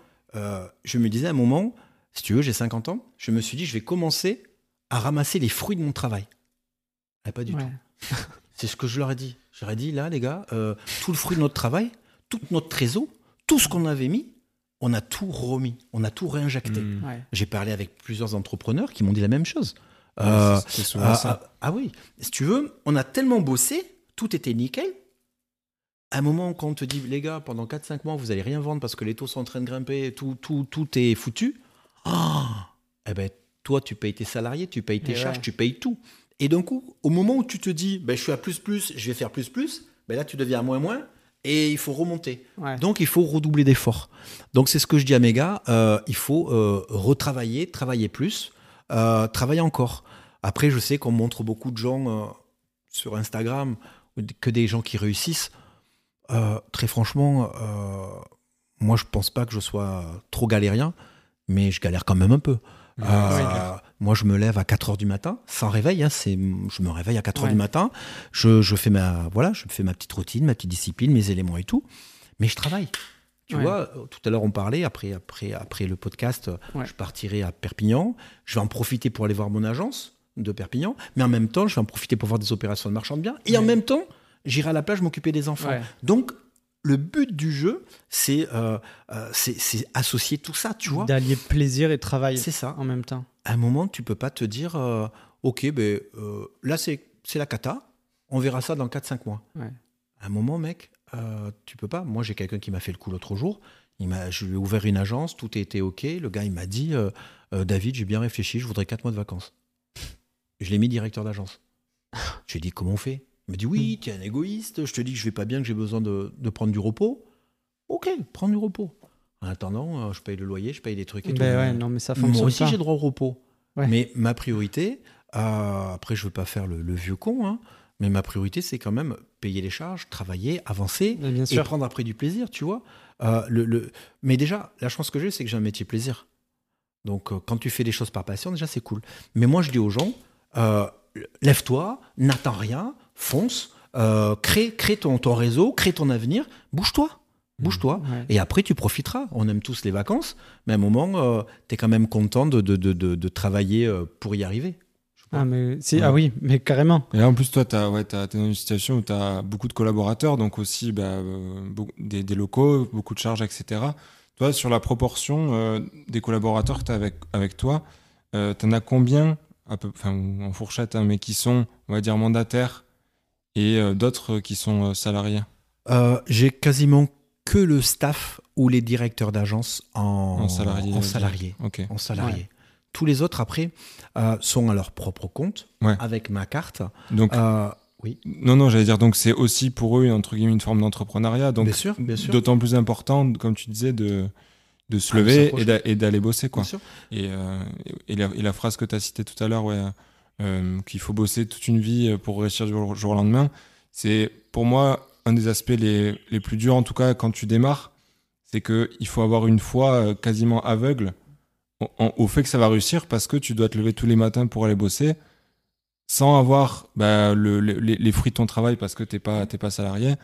je me disais à un moment, si tu veux, j'ai 50 ans, je me suis dit, je vais commencer à ramasser les fruits de mon travail. Eh, pas du Ouais. tout. C'est ce que je leur ai dit. Je leur ai dit, là, les gars, euh, tout le fruit de notre travail, toute notre trésor, tout ce qu'on avait mis, on a tout remis, on a tout réinjecté. Ouais. J'ai parlé avec plusieurs entrepreneurs qui m'ont dit la même chose. Euh, ah, ça. ah, ah oui, si tu veux, on a tellement bossé, tout était nickel. À un moment, quand on te dit, les gars, pendant 4-5 mois, vous allez rien vendre parce que les taux sont en train de grimper, tout, tout, tout est foutu. Ah eh ben, toi, tu payes tes salariés, tu payes tes Et charges, ouais. tu payes tout. Et d'un coup, au moment où tu te dis, ben, je suis à plus plus, je vais faire plus plus, ben là, tu deviens à moins moins et il faut remonter. Ouais. Donc, il faut redoubler d'efforts. Donc, c'est ce que je dis à mes gars. euh, il faut euh, retravailler, travailler plus, euh, travailler encore. Après, je sais qu'on montre beaucoup de gens euh, sur Instagram, que des gens qui réussissent. euh, très franchement, moi, je pense pas que je sois trop galérien, mais je galère quand même un peu. Moi, je me lève à 4 heures du matin, sans réveil. Hein, c'est, je me réveille à 4 heures Ouais. du matin. Je, je fais ma, voilà, je fais ma petite routine, ma petite discipline, mes éléments et tout. Mais je travaille. Tu Ouais. vois, euh, tout à l'heure, on parlait, après, après, après le podcast, euh, Ouais. je partirai à Perpignan. Je vais en profiter pour aller voir mon agence de Perpignan. Mais en même temps, je vais en profiter pour voir des opérations de marchand de biens. Et en même temps, j'irai à la plage m'occuper des enfants. Donc, le but du jeu, c'est, euh, c'est, associer tout ça, tu vois. D'allier plaisir et travail C'est ça en même temps. À un moment, tu peux pas te dire, euh, ok, ben, euh, là, c'est, c'est la cata, on verra ça dans 4-5 mois. À un moment, mec, euh, tu peux pas. Moi, j'ai quelqu'un qui m'a fait le coup l'autre jour. Il m'a, je lui ai ouvert une agence, tout était ok. Le gars, il m'a dit, euh, euh, David, j'ai bien réfléchi, je voudrais 4 mois de vacances. Je l'ai mis directeur d'agence. Je lui ai dit, comment on fait? Il m'a dit, oui, tu es un égoïste, je te dis que je vais pas bien, que j'ai besoin de, de prendre du repos. Ok, prends du repos. En attendant, je paye le loyer, je paye des trucs et tout. Ben ouais, non, mais ça Moi aussi, j'ai droit au repos. Ouais. Mais ma priorité, après, je veux pas faire le, le vieux con, hein, mais ma priorité, c'est quand même payer les charges, travailler, avancer bien et prendre après du plaisir, tu vois. Euh, le, le- Mais déjà, la chance que j'ai, c'est que j'ai un métier plaisir. Donc, euh, quand tu fais des choses par passion, déjà, c'est cool. Mais moi, je dis aux gens, euh, lève-toi, n'attends rien, fonce, crée, crée ton, ton réseau, crée ton avenir, bouge-toi. Bouge-toi. Ouais. Et après, tu profiteras. On aime tous les vacances, mais à un moment, tu es quand même content de, de, de, de- de travailler pour y arriver. Ah, mais si, Ouais. ah oui, mais carrément. Et là, en plus, toi, tu ouais, es dans une situation où tu as beaucoup de collaborateurs, donc aussi bah, euh, beaucoup- des, des locaux, beaucoup de charges, etc. Toi, sur la proportion euh, des collaborateurs que tu as avec, avec toi, euh, tu en as combien, à peu, enfin, en fourchette, hein, mais qui sont, on va dire, mandataires et euh, d'autres qui sont euh, salariés? Euh, J'ai quasiment que le staff ou les directeurs d'agence en, En salarié, En salarié. Ok. En salarié. Tous les autres, après, euh, sont à leur propre compte, Ouais. avec ma carte. Donc, Euh, oui, non, non, j'allais dire, donc c'est aussi pour eux, entre guillemets, une forme d'entrepreneuriat. Donc, bien sûr, bien sûr. d'autant plus important, comme tu disais, de, de se Ah, lever s'approcher. et d'a- et d'aller bosser, quoi. Bien sûr. Et, euh, et, la, et la phrase que tu as citée tout à l'heure, ouais, qu'il faut bosser toute une vie pour réussir du jour, au lendemain, c'est pour moi un des aspects les, les plus durs, en tout cas quand tu démarres, c'est qu'il faut avoir une foi quasiment aveugle au fait que ça va réussir parce que tu dois te lever tous les matins pour aller bosser sans avoir bah, le- le- les, fruits de ton travail parce que tu n'es pas, t'es pas salarié.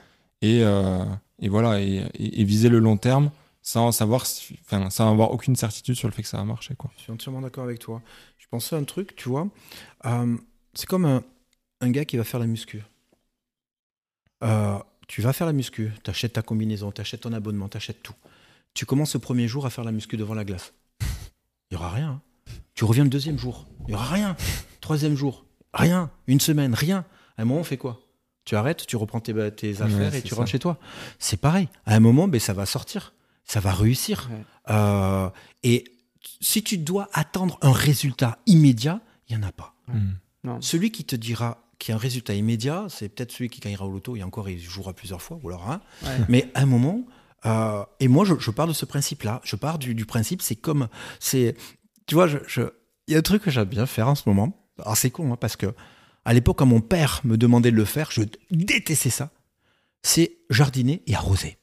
Et, euh, et voilà, et, viser le long terme sans savoir, si- sans avoir aucune certitude sur le fait que ça va marcher. Quoi. Je suis entièrement d'accord avec toi. Je pensais à un truc, tu vois. euh, c'est comme un, un gars qui va faire la muscu. Euh, tu vas faire la muscu, tu achètes ta combinaison, tu achètes ton abonnement, tu achètes tout. Tu commences le premier jour à faire la muscu devant la glace. Il n'y aura rien. hein. Tu reviens le deuxième jour. Il n'y aura rien. Troisième jour. Rien. Une semaine. Rien. À un moment, on fait quoi? Tu arrêtes, tu reprends tes, tes affaires et tu ça. rentres chez toi. C'est pareil. À un moment, ben, ça va sortir. Ça va réussir. Ouais. Euh, et si tu dois attendre un résultat immédiat, il n'y en a pas. Hmm. Non. Celui qui te dira qu'il y a un résultat immédiat, c'est peut-être celui qui gagnera au loto, et encore, il jouera plusieurs fois, ou alors un. Ouais. Mais à un moment, euh, et moi, je, je pars de ce principe-là. Je pars du, du principe, c'est comme. c'est Tu vois, je- je- il y a un truc que j'aime bien faire en ce moment. Alors, c'est con, hein, parce que à l'époque, quand mon père me demandait de le faire, je détestais ça. C'est jardiner et arroser.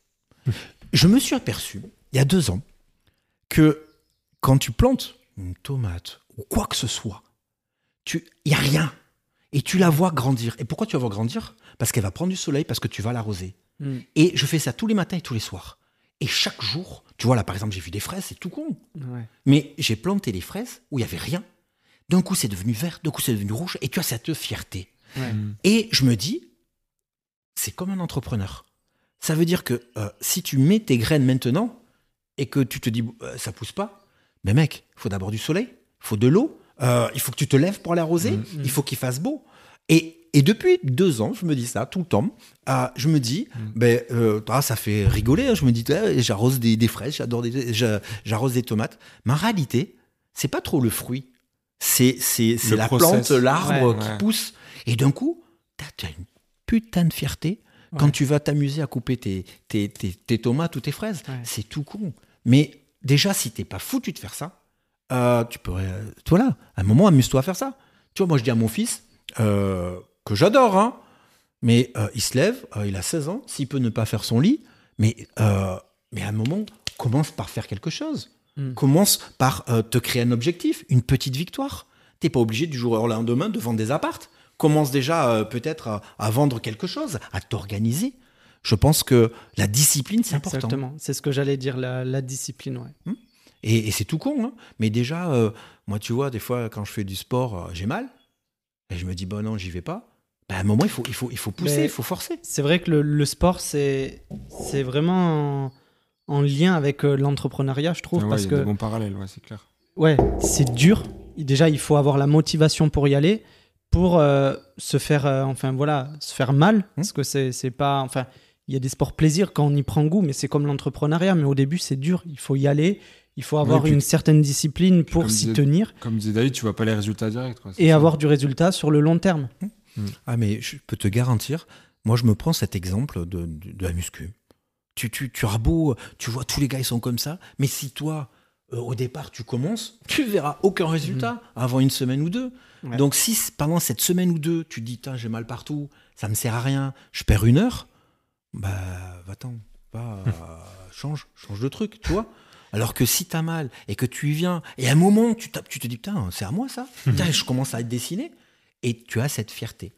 je me suis aperçu, il y a deux ans, que quand tu plantes une tomate ou quoi que ce soit, tu il y a rien et tu la vois grandir. Et pourquoi tu la vois grandir? Parce qu'elle va prendre du soleil, parce que tu vas l'arroser. Mm. Et je fais ça tous les matins et tous les soirs. Et chaque jour, tu vois là par exemple, j'ai vu des fraises, c'est tout con. Ouais. Mais j'ai planté les fraises où il y avait rien. D'un coup, c'est devenu vert, d'un coup, c'est devenu rouge, et tu as cette fierté. Ouais. Hmm. Et je me dis, c'est comme un entrepreneur. Ça veut dire que euh, si tu mets tes graines maintenant et que tu te dis, euh, ça pousse pas, mais mec, il faut d'abord du soleil, il faut de l'eau, euh, il faut que tu te lèves pour l'arroser, Mhm. il faut qu'il fasse beau. Et, et depuis deux ans, je me dis ça tout le temps. euh, je me dis, Mhm. ben, euh, ah, ça fait rigoler. hein, je me dis, ah, j'arrose des, des fraises, j'adore des, j'a- j'arrose des tomates. Mais en réalité, c'est pas trop le fruit. C'est, c'est, la process. plante, l'arbre Ouais. qui Ouais. pousse. Et d'un coup, t'as, t'as une putain de fierté quand tu vas t'amuser à couper tes, tes, tes, tes tomates ou tes fraises. C'est tout con. Mais déjà, si t'es pas foutu de faire ça, euh, tu pourrais. voilà, à un moment, amuse-toi à faire ça. Tu vois, moi, je dis à mon fils, euh, que j'adore, hein, Mais euh, il se lève, il a 16 ans, s'il peut ne pas faire son lit, mais, mais à un moment, commence par faire quelque chose. Mm. Commence par te créer un objectif, une petite victoire. T'es pas obligé du jour au lendemain de vendre des appartes. Commence déjà peut-être à, à vendre quelque chose, à t'organiser. Je pense que la discipline, c'est important. Exactement. C'est ce que j'allais dire, la, la discipline. Ouais. Et, et c'est tout con, hein. mais déjà, euh, moi, tu vois, des fois, quand je fais du sport, euh, j'ai mal. Et je me dis, bon, non, j'y vais pas. Bah, à un moment, il faut, il faut, il faut pousser, Mais- il faut forcer. C'est vrai que le, le sport, c'est c'est vraiment en, en lien avec euh, l'entrepreneuriat, je trouve, Ah ouais, parce il y a que des bons parallèles, ouais, c'est clair. ouais, c'est dur. Déjà, il faut avoir la motivation pour y aller, pour euh, se faire, euh, enfin voilà, se faire mal, parce que c'est c'est pas, enfin, il y a des sports plaisir quand on y prend goût, mais c'est comme l'entrepreneuriat. Mais au début, c'est dur. Il faut y aller. Il faut avoir puis- une certaine discipline pour s'y tenir Comme disait David, tu vois pas les résultats directs. Quoi, et ça. avoir du résultat sur le long terme. Ah, mais je peux te garantir, moi, je me prends cet exemple de, de, de la muscu. Tu, tu, tu as beau, tu vois, tous les gars, ils sont comme ça, mais si toi, euh, au départ, tu commences, tu verras aucun résultat avant une semaine ou deux. Ouais. Donc, si pendant cette semaine ou deux, tu te dis, j'ai mal partout, ça me sert à rien, je perds une heure, bah, va-t'en, va, euh, change, change de truc, tu vois. Alors que si t'as mal et que tu y viens, et à un moment, tu, tapes, tu te dis, putain, c'est à moi ça Putain, je commence à être dessiné. Et tu as cette fierté.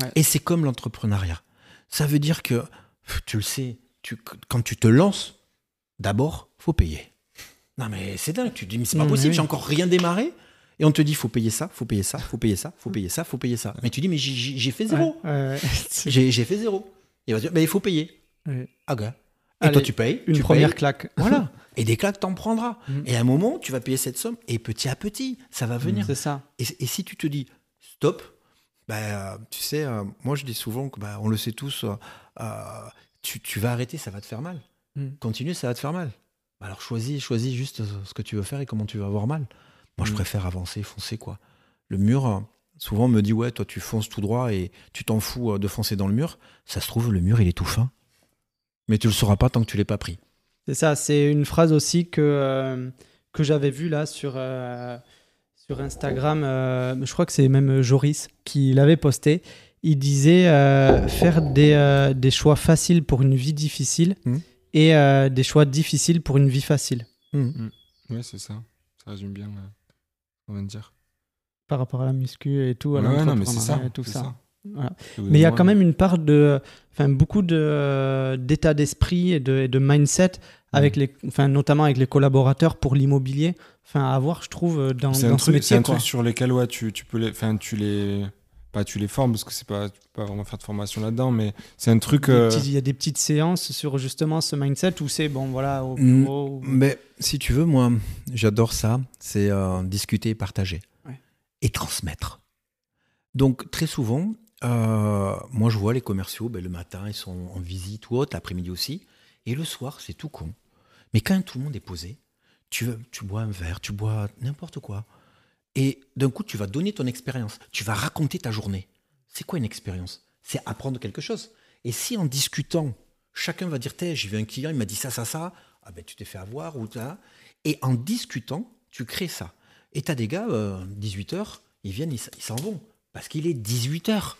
Ouais. Et c'est comme l'entrepreneuriat. Ça veut dire que, tu le sais, tu, quand tu te lances, d'abord, faut payer. Non mais c'est dingue, tu te dis, mais c'est pas Mmh, possible, oui. j'ai encore rien démarré. Et on te dit, faut payer ça, faut payer ça, faut payer ça, faut payer ça, faut payer ça. Mais tu dis, mais j'ai- fait zéro. Ouais, ouais, ouais. J'ai fait zéro. Il va dire, mais il faut payer. Ah gars. Et Allez, toi, tu payes. Une tu première payes. claque. Voilà. Et des claques, t'en prendras. Mhm. Et à un moment, tu vas payer cette somme. Et petit à petit, ça va venir. C'est ça. Et, et si tu te dis stop, bah, tu sais, euh, moi je dis souvent que bah, on le sait tous, euh, tu, tu vas arrêter, ça va te faire mal. Mm. Continue, ça va te faire mal. Bah, alors choisis, choisis juste ce que tu veux faire et comment tu vas avoir mal. Moi je Mm. préfère avancer, foncer quoi. Le mur, euh, souvent on me dit ouais, toi tu fonces tout droit et tu t'en fous de foncer dans le mur. Ça se trouve, le mur il est tout fin. Mais tu le sauras pas tant que tu l'es pas pris. C'est ça, c'est une phrase aussi que, euh, que j'avais vue là sur, euh, sur Instagram. euh, je crois que c'est même Joris qui l'avait posté. Il disait euh, faire des, euh, des choix faciles pour une vie difficile Mhm. et euh, des choix difficiles pour une vie facile. Ouais, c'est ça. Ça résume bien euh, ce qu'on vient de dire. Par rapport à la muscu et tout, à Ouais, non, mais c'est ça. et tout ça. Voilà. Mais il y a quand même une part de, enfin beaucoup de d'état d'esprit et de, et de mindset avec Mm. les, enfin notamment avec les collaborateurs pour l'immobilier, enfin à avoir, je trouve, euh, dans, C'est un, dans ce truc, c'est métier un quoi. truc sur lesquels ouais, tu, tu peux les, enfin, tu les, pas tu les formes parce que c'est pas, tu peux pas vraiment faire de formation là-dedans, mais c'est un truc. Euh, Il y a des petites séances sur justement ce mindset où c'est bon voilà au Mm, bureau. Mais si tu veux, moi, j'adore ça. C'est euh, discuter et partager. Ouais. Et transmettre. Donc, très souvent, euh, moi, je vois les commerciaux, ben, le matin, ils sont en visite ou autre, l'après-midi aussi. Et le soir, c'est tout con. Mais quand tout le monde est posé, tu, veux- tu bois un verre, tu bois n'importe quoi. Et d'un coup, tu vas donner ton expérience. Tu vas raconter ta journée. C'est quoi une expérience? C'est apprendre quelque chose. Et si en discutant, chacun va dire, T'es, j'ai vu un client, il m'a dit ça, ça, ça, ah ben tu t'es fait avoir ou ça. Et en discutant, tu crées ça. Et t'as des gars, 18h, ils viennent, ils s'en vont. Parce qu'il est 18h.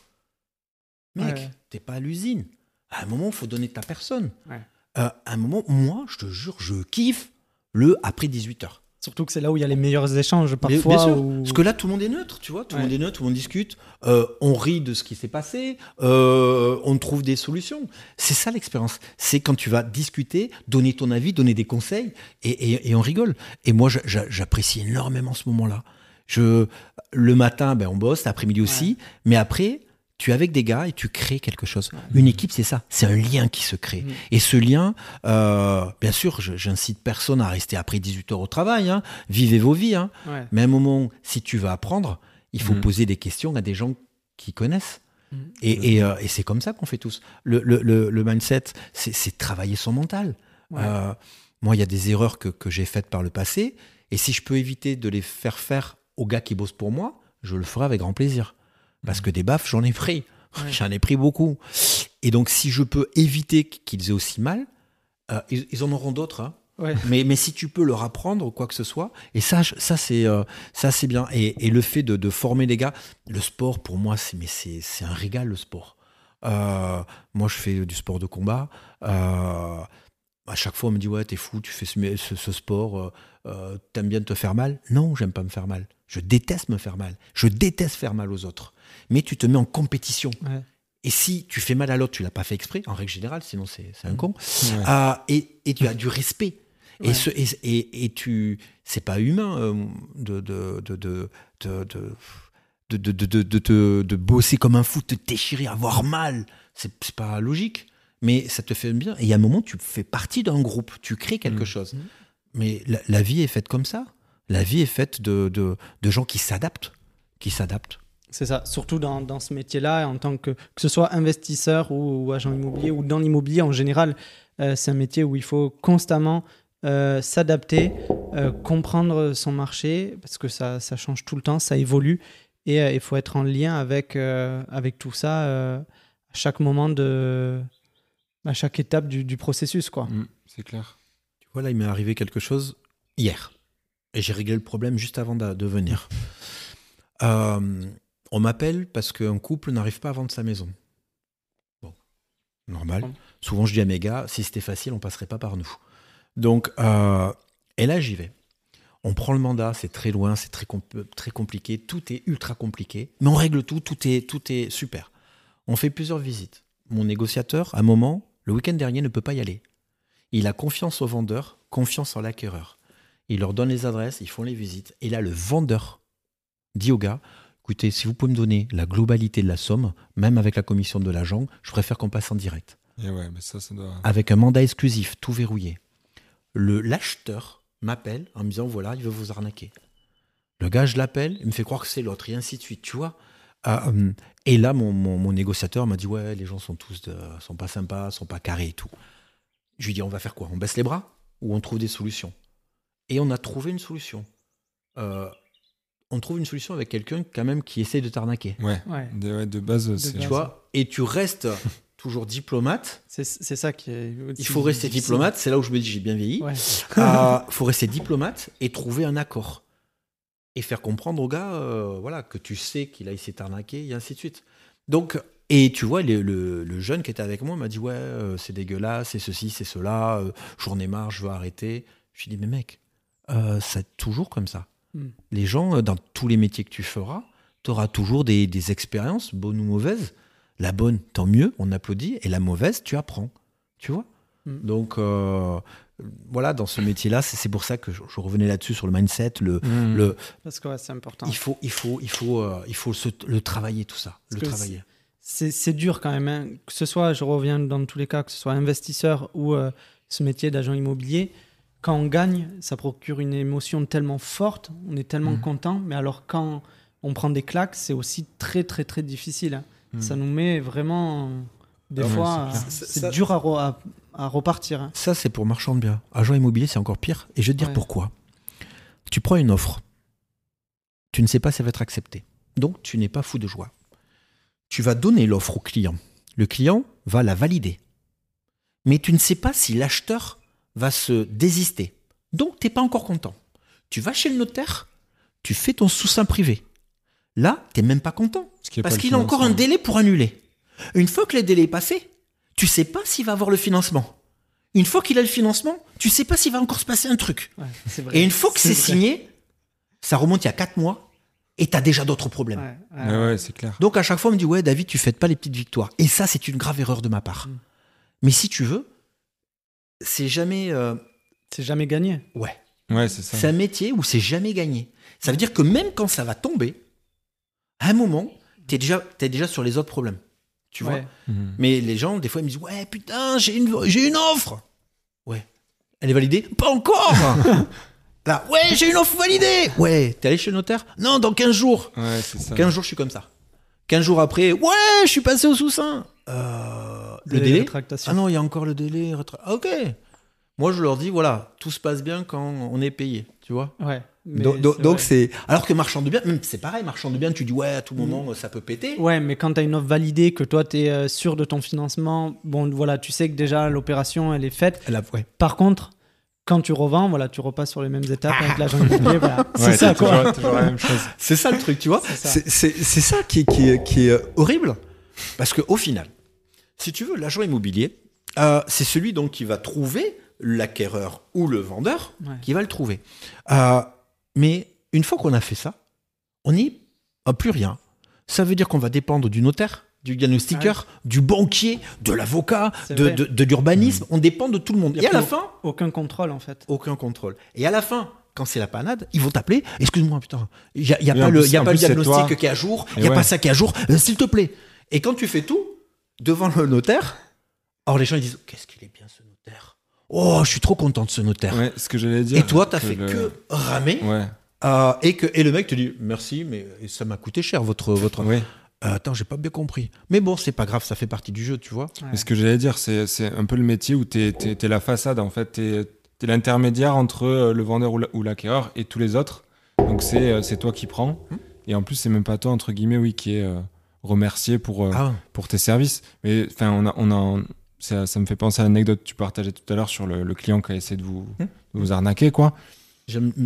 Mec, Ouais. t'es pas à l'usine. À un moment, il faut donner ta personne. Ouais. Euh, à un moment, moi, je te jure, je kiffe le après 18h. Surtout que c'est là où il y a les meilleurs échanges parfois. bien sûr, où- Parce que là, tout le monde est neutre, tu vois. Tout le Ouais. monde est neutre, tout le monde discute. euh, on rit de ce qui s'est passé. euh, on trouve des solutions. C'est ça l'expérience. C'est quand tu vas discuter, donner ton avis, donner des conseils, et, et- et on rigole. Et moi, j'a- j'a- j'apprécie énormément ce moment-là. Je, le matin, ben, on bosse, l'après-midi aussi. Mais après, tu es avec des gars et tu crées quelque chose. Une équipe, c'est ça. C'est un lien qui se crée. Mhm. Et ce lien, euh, bien sûr, je- j'incite personne à rester après 18 heures au travail. hein. Vivez vos vies. hein. Ouais. Mais à un moment, si tu veux apprendre, il faut Mhm. poser des questions à des gens qui connaissent. Et, et, euh, et c'est comme ça qu'on fait tous. Le, le- le- le mindset, c'est c'est travailler son mental. Ouais. Euh, moi, il y a des erreurs que, que j'ai faites par le passé. Et si je peux éviter de les faire faire aux gars qui bossent pour moi, je le ferai avec grand plaisir. Parce que des baffes, j'en ai pris. Ouais. J'en ai pris beaucoup. Et donc, si je peux éviter qu'ils aient aussi mal, euh, ils, ils en auront d'autres. hein. Ouais. Mais, mais si tu peux leur apprendre quoi que ce soit, et ça, je- ça c'est euh, ça c'est bien. Et, et le fait de, de former les gars, le sport pour moi, c'est mais c'est c'est un régal le sport. Euh, moi, je fais du sport de combat. Euh, à chaque fois, on me dit Ouais, t'es fou, tu fais ce, ce, sport, euh, t'aimes bien te faire mal Non, j'aime pas me faire mal. Je déteste me faire mal. Je déteste faire mal aux autres. Mais tu te mets en compétition. Et si tu fais mal à l'autre, tu l'as pas fait exprès, en règle générale, sinon c'est un con. et, et, tu as du respect. Et, ce, et, et, et, tu, c'est pas humain de, de, de, de, de de, de, de, de, bosser comme un fou, de te déchirer, avoir mal. C'est pas logique. Mais ça te fait bien. Et il y a un moment, tu fais partie d'un groupe, tu crées quelque mmh. chose. Mmh. Mais la, vie est faite comme ça. La vie est faite de, de, gens qui s'adaptent. Qui s'adaptent. C'est ça, surtout dans, dans ce métier-là, en tant que, que ce soit investisseur ou, agent immobilier ou dans l'immobilier en général, euh, c'est un métier où il faut constamment euh, s'adapter, euh, comprendre son marché, parce que ça, ça, change tout le temps, ça évolue. Et il faut être en lien avec, avec tout ça à chaque moment de. À chaque étape du, du processus, quoi. Mm, c'est clair. Tu vois, là, il m'est arrivé quelque chose hier. Et j'ai réglé le problème juste avant de, venir. on m'appelle parce qu'un couple n'arrive pas à vendre sa maison. Bon, normal. Souvent, je dis à mes gars, si c'était facile, on passerait pas par nous. Donc, et là, j'y vais. On prend le mandat, c'est très loin, c'est très, très compliqué, tout est ultra compliqué, mais on règle tout, tout est, tout est super. On fait plusieurs visites. Mon négociateur, à un moment, le week-end dernier, ne peut pas y aller. Il a confiance au vendeur, confiance en l'acquéreur. Il leur donne les adresses, ils font les visites. Et là, le vendeur dit au gars, écoutez, si vous pouvez me donner la globalité de la somme, même avec la commission de l'agent, je préfère qu'on passe en direct. Avec un mandat exclusif, tout verrouillé. Le l'acheteur m'appelle en me disant voilà, il veut vous arnaquer. Le gars, je l'appelle, il me fait croire que c'est l'autre, et ainsi de suite, tu vois. Ah, hum, et là, mon, mon, négociateur m'a dit ouais, les gens sont tous sont pas sympas, sont pas carrés et tout. Je lui dis on va faire quoi? On baisse les bras ou on trouve des solutions? Et on a trouvé une solution. Euh, on trouve une solution avec quelqu'un quand même qui essaie de t'arnaquer. Ouais. De, de, base, c'est. Tu vois? Et tu restes toujours diplomate. C'est ça qui est. Il faut rester diplomate, c'est là où je me dis j'ai bien vieilli. Il euh, faut rester diplomate et trouver un accord. Et faire comprendre au gars euh, voilà, que tu sais qu'il a essayé de t'arnaquer, et ainsi de suite. Donc, et tu vois, le, le, jeune qui était avec moi m'a dit Ouais, euh, c'est dégueulasse, c'est ceci, c'est cela, j'en ai marre, je veux arrêter. Je lui ai dit Mais mec, c'est toujours comme ça. Hmm. Les gens, dans tous les métiers que tu feras, tu auras toujours des, des expériences, bonnes ou mauvaises la bonne, tant mieux, on applaudit, et la mauvaise, tu apprends. Tu vois? Mm. Donc, euh, voilà, dans ce métier-là, c'est pour ça que je, revenais là-dessus sur le mindset, le, mm. le parce que c'est important. Il faut, il faut, il faut, euh, il faut le travailler tout ça, le travailler. C'est dur quand même, hein. que ce soit, je reviens dans tous les cas, que ce soit investisseur ou euh, ce métier d'agent immobilier. Quand on gagne, ça procure une émotion tellement forte, on est tellement mm. content, mais alors quand on prend des claques, c'est aussi très très très difficile. Hein. Hmm. Ça nous met vraiment. Des fois, c'est dur à, à, repartir. Hein. Ça, c'est pour marchand de biens. Agent immobilier, c'est encore pire. Et je vais te dire pourquoi. Tu prends une offre. Tu ne sais pas si elle va être acceptée. Donc, tu n'es pas fou de joie. Tu vas donner l'offre au client. Le client va la valider. Mais tu ne sais pas si l'acheteur va se désister. Donc, tu n'es pas encore content. Tu vas chez le notaire, tu fais ton sous-sein privé. Là, tu n'es même pas content. Parce qu'il a encore un délai pour annuler. Une fois que le délai est passé, tu sais pas s'il va avoir le financement. Une fois qu'il a le financement, tu sais pas s'il va encore se passer un truc. et une fois que c'est signé, ça remonte il y a 4 mois et tu as déjà d'autres problèmes. Ouais, c'est clair. Donc à chaque fois, on me dit Ouais, David, tu fais pas les petites victoires. Et ça, c'est une grave erreur de ma part. Mm. Mais si tu veux, c'est jamais. Euh, c'est jamais gagné. Ouais. Ouais, c'est ça. C'est un métier où c'est jamais gagné. Ça veut dire que même quand ça va tomber, à un moment, tu es déjà, es déjà sur les autres problèmes. Tu vois mhm. Mais les gens, des fois, ils me disent Ouais, putain, j'ai une, j'ai une offre. Ouais. Elle est validée? Pas encore Là, ouais, j'ai une offre validée Ouais, t'es allé chez le notaire? Non, dans 15 jours. Ouais, c'est ça. 15 jours, je suis comme ça. 15 jours après, ouais, je suis passé au sous-sein. Euh, le délai, Ah non, il y a encore le délai. ok. Moi, je leur dis, voilà, tout se passe bien quand on est payé, tu vois Ouais. Donc c'est alors que marchand de biens, même c'est pareil, marchand de biens, tu dis ouais à tout moment mm. ça peut péter. Ouais, mais quand tu as une offre validée, que toi tu es euh, sûr de ton financement, bon voilà, tu sais que déjà l'opération elle est faite. Elle a, Par contre, quand tu revends, voilà, tu repasses sur les mêmes étapes avec l'agent immobilier. Voilà. c'est ça quoi. Toujours, la même chose. C'est ça le truc, tu vois. C'est ça qui, qui, qui, est horrible parce que au final, si tu veux, l'agent immobilier, euh, c'est celui donc qui va trouver l'acquéreur ou le vendeur Ouais. qui va le trouver. Euh, mais une fois qu'on a fait ça, on n'y a plus rien. Ça veut dire qu'on va dépendre du notaire, du diagnostiqueur, du banquier, de l'avocat, de, vrai. de- de l'urbanisme. On dépend de tout le monde. Y a Et à la fin, Aucun contrôle en fait. aucun contrôle. Et à la fin, quand c'est la panade, ils vont t'appeler. Excuse-moi, putain, il n'y a, y a pas, le, plus- y a pas le diagnostic qui est à jour, il n'y a ouais. pas ça qui est à jour, Euh, s'il te plaît. Et quand tu fais tout devant le notaire, alors les gens ils disent Qu'est-ce qu'il est bien ce notaire Oh, je suis trop content de ce notaire. Ouais, ce que j'allais dire. Et toi, t'as fait le- que ramer. Ouais, euh, et, que, et le mec te dit Merci, mais ça m'a coûté cher votre. votre... ouais. Euh, attends, j'ai pas bien compris. Mais bon, c'est pas grave, ça fait partie du jeu, tu vois. Ouais. Mais ce que j'allais dire, c'est c'est un peu le métier où t'es es, la façade, en fait. T'es es, l'intermédiaire entre euh, le vendeur ou la- ou l'acquéreur et tous les autres. Donc c'est euh, c'est toi qui prends. Hmm. Et en plus, c'est même pas toi, entre guillemets, oui, qui est euh, remercié pour, euh, Ah, pour tes services. Mais enfin, on a, on a, ça, ça me fait penser à l'anecdote que tu partageais tout à l'heure sur le, le client qui a essayé de vous, Hmm. de vous arnaquer, quoi.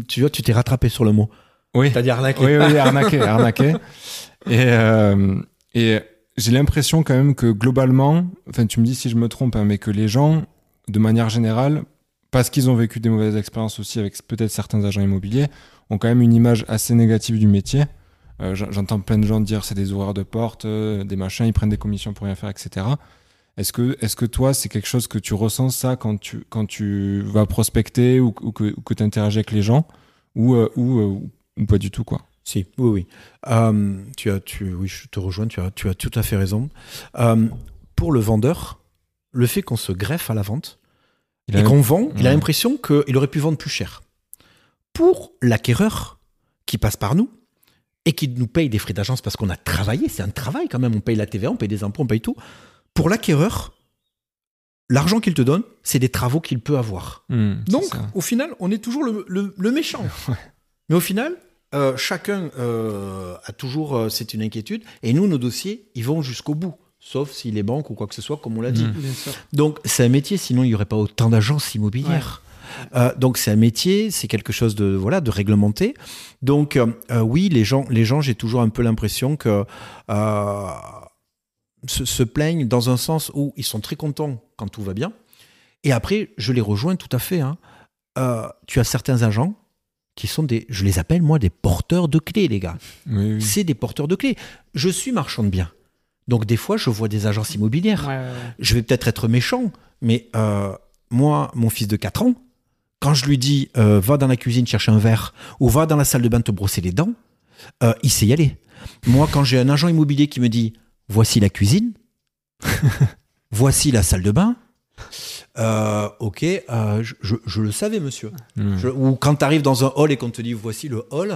tu vois, tu t'es rattrapé sur le mot. Oui. Dit arnaquer. Oui, oui, arnaqué. Et, euh, et j'ai l'impression quand même que globalement, enfin, tu me dis si je me trompe, hein, mais que les gens, de manière générale, parce qu'ils ont vécu des mauvaises expériences aussi avec peut-être certains agents immobiliers, ont quand même une image assez négative du métier. Euh, j'en- J'entends plein de gens dire c'est des ouvreurs de porte, euh, des machins, ils prennent des commissions pour rien faire, etc. Est-ce que, est que toi, c'est quelque chose que tu ressens ça quand tu, quand tu vas prospecter ou, ou que, que tu interagis avec les gens ou, euh, ou, euh, ou pas du tout, quoi? Si, oui, oui. Euh, tu as, tu, oui, je te rejoins, tu as, tu as tout à fait raison. Euh, pour le vendeur, le fait qu'on se greffe à la vente Il et qu'on vend, il a l'impression qu'il aurait pu vendre plus cher. Pour l'acquéreur qui passe par nous et qui nous paye des frais d'agence parce qu'on a travaillé, c'est un travail quand même, on paye la TVA, on paye des impôts, on paye tout. Pour l'acquéreur, l'argent qu'il te donne, c'est des travaux qu'il peut avoir. Hmm, Donc, ça. au final, on est toujours le, le- le méchant. Mais au final, euh, chacun euh, a toujours, euh, c'est une inquiétude. Et nous, nos dossiers, ils vont jusqu'au bout. Sauf si les banques ou quoi que ce soit, comme on l'a dit. Mm. Bien sûr. Donc, c'est un métier, sinon il n'y aurait pas autant d'agences immobilières. Euh, donc, c'est un métier, c'est quelque chose de, voilà, de réglementé. Donc, euh, oui, les gens, les gens j'ai toujours un peu l'impression que euh, se, se plaignent dans un sens où ils sont très contents quand tout va bien. Et après, je les rejoins tout à fait. hein. Euh, tu as certains agents qui sont des, je les appelle moi des porteurs de clés, les gars. Oui, oui. C'est des porteurs de clés. Je suis marchand de biens. Donc des fois, je vois des agences immobilières. Ouais, ouais, ouais. Je vais peut-être être méchant, mais euh, moi, mon fils de 4 ans, quand je lui dis euh, va dans la cuisine chercher un verre ou va dans la salle de bain te brosser les dents, euh, il sait y aller. Moi, quand j'ai un agent immobilier qui me dit voici la cuisine, voici la salle de bain, euh, ok, euh, je, je- je le savais, monsieur. Hmm. Je- ou quand tu arrives dans un hall et qu'on te dit voici le hall,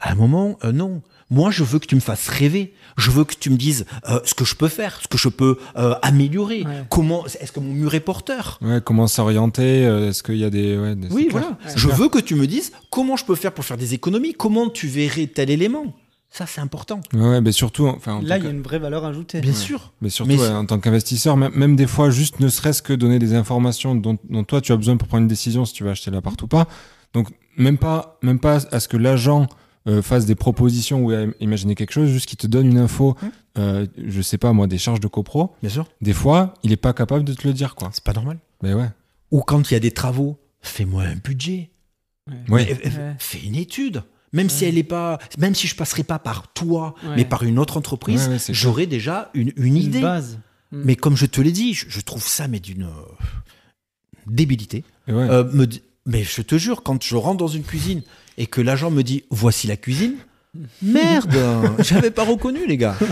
à un moment, euh, non. Moi, je veux que tu me fasses rêver. Je veux que tu me dises euh, ce que je peux faire, ce que je peux euh, améliorer. Ouais. Comment Est-ce que mon mur est porteur? Ouais, comment s'orienter euh, Est-ce qu'il y a des. Ouais, des- Oui, voilà. Je clair. veux que tu me dises comment je peux faire pour faire des économies. Comment tu verrais tel élément? Ça, c'est important. Ouais, mais surtout, enfin, en Là, il y a une vraie valeur ajoutée. Bien Ouais. sûr. mais surtout Mais ouais, c'est- en tant qu'investisseur, même, même des fois, juste ne serait-ce que donner des informations dont, dont toi tu as besoin pour prendre une décision si tu vas acheter l'appart ou pas. Donc, même pas, même pas à ce que l'agent euh, fasse des propositions ou à imaginer quelque chose, juste qu'il te donne une info, Hum. euh, je sais pas moi, des charges de copro. Bien sûr. Des fois, il est pas capable de te le dire, quoi. C'est pas normal. Mais ouais. Ou quand il y a des travaux, fais-moi un budget. Ouais. F- Ouais. Fais une étude. Même si elle est pas, même si je passerai pas par toi, Ouais. mais par une autre entreprise. Ouais, ouais, c'est j'aurai déjà une, une Une idée. base. Mm. Mais comme je te l'ai dit, je, je trouve ça mais d'une euh, débilité. Euh, me mais je te jure, quand je rentre dans une cuisine et que l'agent me dit voici la cuisine, merde, j'avais pas reconnu les gars.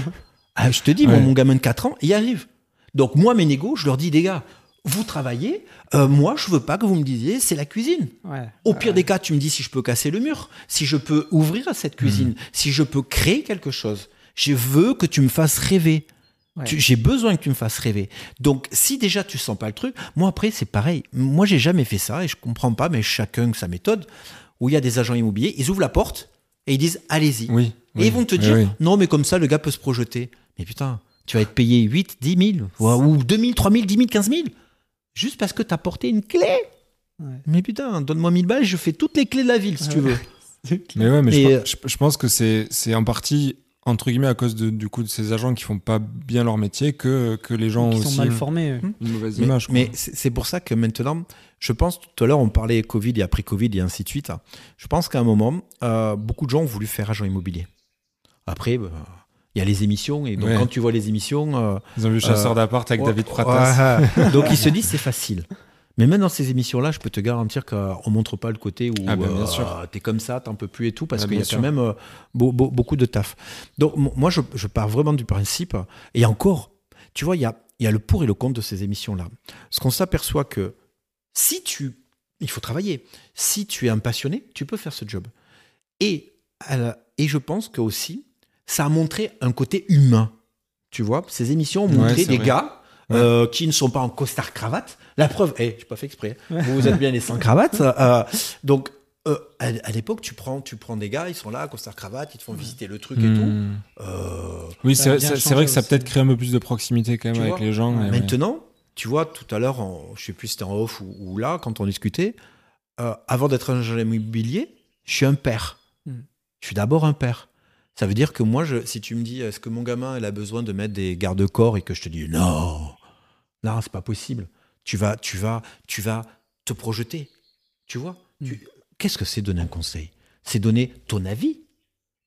Ah, je te dis, Ouais. mon gamin de 4 ans, il arrive. Donc moi, mes négos, je leur dis, les gars, vous travaillez, euh, moi, je veux pas que vous me disiez c'est la cuisine. Ouais. Au pire des cas, tu me dis si je peux casser le mur, si je peux ouvrir cette cuisine, si je peux créer quelque chose. Je veux que tu me fasses rêver. Ouais. J'ai besoin que tu me fasses rêver. Donc, si déjà tu sens pas le truc, moi après, c'est pareil. Moi, j'ai jamais fait ça et je comprends pas, mais chacun sa méthode. Où il y a des agents immobiliers, ils ouvrent la porte et ils disent allez-y. oui. Et ils vont te dire oui. non, mais comme ça, le gars peut se projeter. Mais putain, tu vas être payé 8, 10 000, ou ou 2 000, 3 000, 10 000, 15 000, juste parce que tu as porté une clé. Ouais. Mais putain, donne-moi 1000 balles, je fais toutes les clés de la ville si tu veux. Mais ouais, mais je, Et, pense- je, je pense que c'est c'est en partie entre guillemets à cause de, du coup de ces agents qui font pas bien leur métier que, que les gens qui aussi sont mal formés. euh. une mauvaise Mais, image. quoi. mais c'est c'est pour ça que maintenant, je pense, tout à l'heure, on parlait Covid et après Covid et ainsi de suite. Je pense qu'à un moment, euh, beaucoup de gens ont voulu faire agent immobilier. Après, bah, il y a les émissions, et donc Ouais. quand tu vois les émissions. euh, Ils ont vu Chasseur euh, d'appart avec ouais, David Pratas. ouais. donc ils se disent c'est facile. Mais même dans ces émissions-là, je peux te garantir qu'on montre pas le côté où Ah ben, bien sûr. tu es comme ça, t'en peux plus et tout, parce Ah, qu'il y a bien quand sûr. même euh, beau- beau- beaucoup de taf. Donc mo- moi, je, je pars vraiment du principe, et encore, tu vois, il y a, y a le pour et le contre de ces émissions-là. Parce qu'on s'aperçoit que si tu... Il faut travailler. Si tu es un passionné, tu peux faire ce job. Et, euh, et je pense que aussi, ça a montré un côté humain. Tu vois, ces émissions ont montré des vrai. gars euh, qui ne sont pas en costard cravate. La preuve, eh, j'ai pas fait exprès. hein. Vous, vous êtes bien les sans cravate. euh, donc euh, à, à l'époque, tu prends, tu prends des gars, ils sont là, costard cravate, ils te font visiter le truc et tout. Hmm. Euh, Oui, c'est vrai que ça peut-être crée un peu plus de proximité quand même Tu avec vois, les gens. ouais. Maintenant, tu vois, tout à l'heure, je sais plus si c'était en off ou, ou là, quand on discutait, euh, avant d'être un agent immobilier, je suis un père. Mm. Je suis d'abord un père. Ça veut dire que moi, je, si tu me dis, est-ce que mon gamin il a besoin de mettre des garde-corps et que je te dis non, non, c'est pas possible. Tu vas, tu vas, tu vas te projeter. Tu vois Tu- Qu'est-ce que c'est donner un conseil? C'est donner ton avis.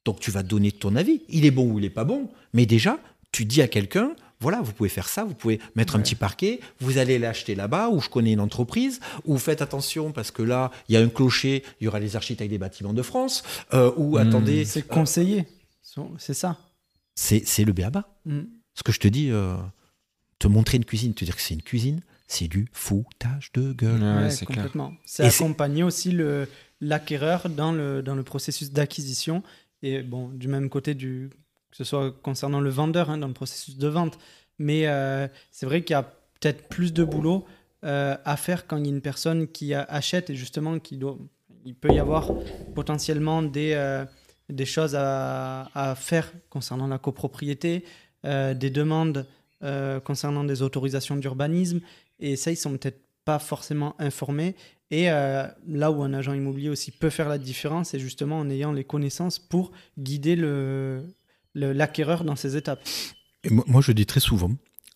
Donc tu vas donner ton avis. Il est bon ou il est pas bon. Mais déjà, tu dis à quelqu'un, voilà, vous pouvez faire ça, vous pouvez mettre un petit parquet, vous allez l'acheter là-bas, ou je connais une entreprise, ou faites attention parce que là, il y a un clocher, il y aura les architectes des bâtiments de France, euh, ou Hmm. attendez, C'est conseillé. C'est ça. c'est c'est le béaba. Mm. Ce que je te dis, euh, te montrer une cuisine, te dire que c'est une cuisine, c'est du foutage de gueule. Ouais, Ouais, c'est complètement. C'est accompagner aussi le l'acquéreur dans le, dans le processus d'acquisition et bon du même côté du que ce soit concernant le vendeur hein, dans le processus de vente. Mais euh, c'est vrai qu'il y a peut-être plus de boulot euh, à faire quand il y a une personne qui achète et justement qui doit il peut y avoir potentiellement des euh, des choses à, à faire concernant la copropriété, euh, des demandes euh, concernant des autorisations d'urbanisme et ça ils sont peut-être pas forcément informés. Et euh, là où un agent immobilier aussi peut faire la différence, c'est justement en ayant les connaissances pour guider le, le- l'acquéreur dans ces étapes. Et moi, moi, je dis très souvent,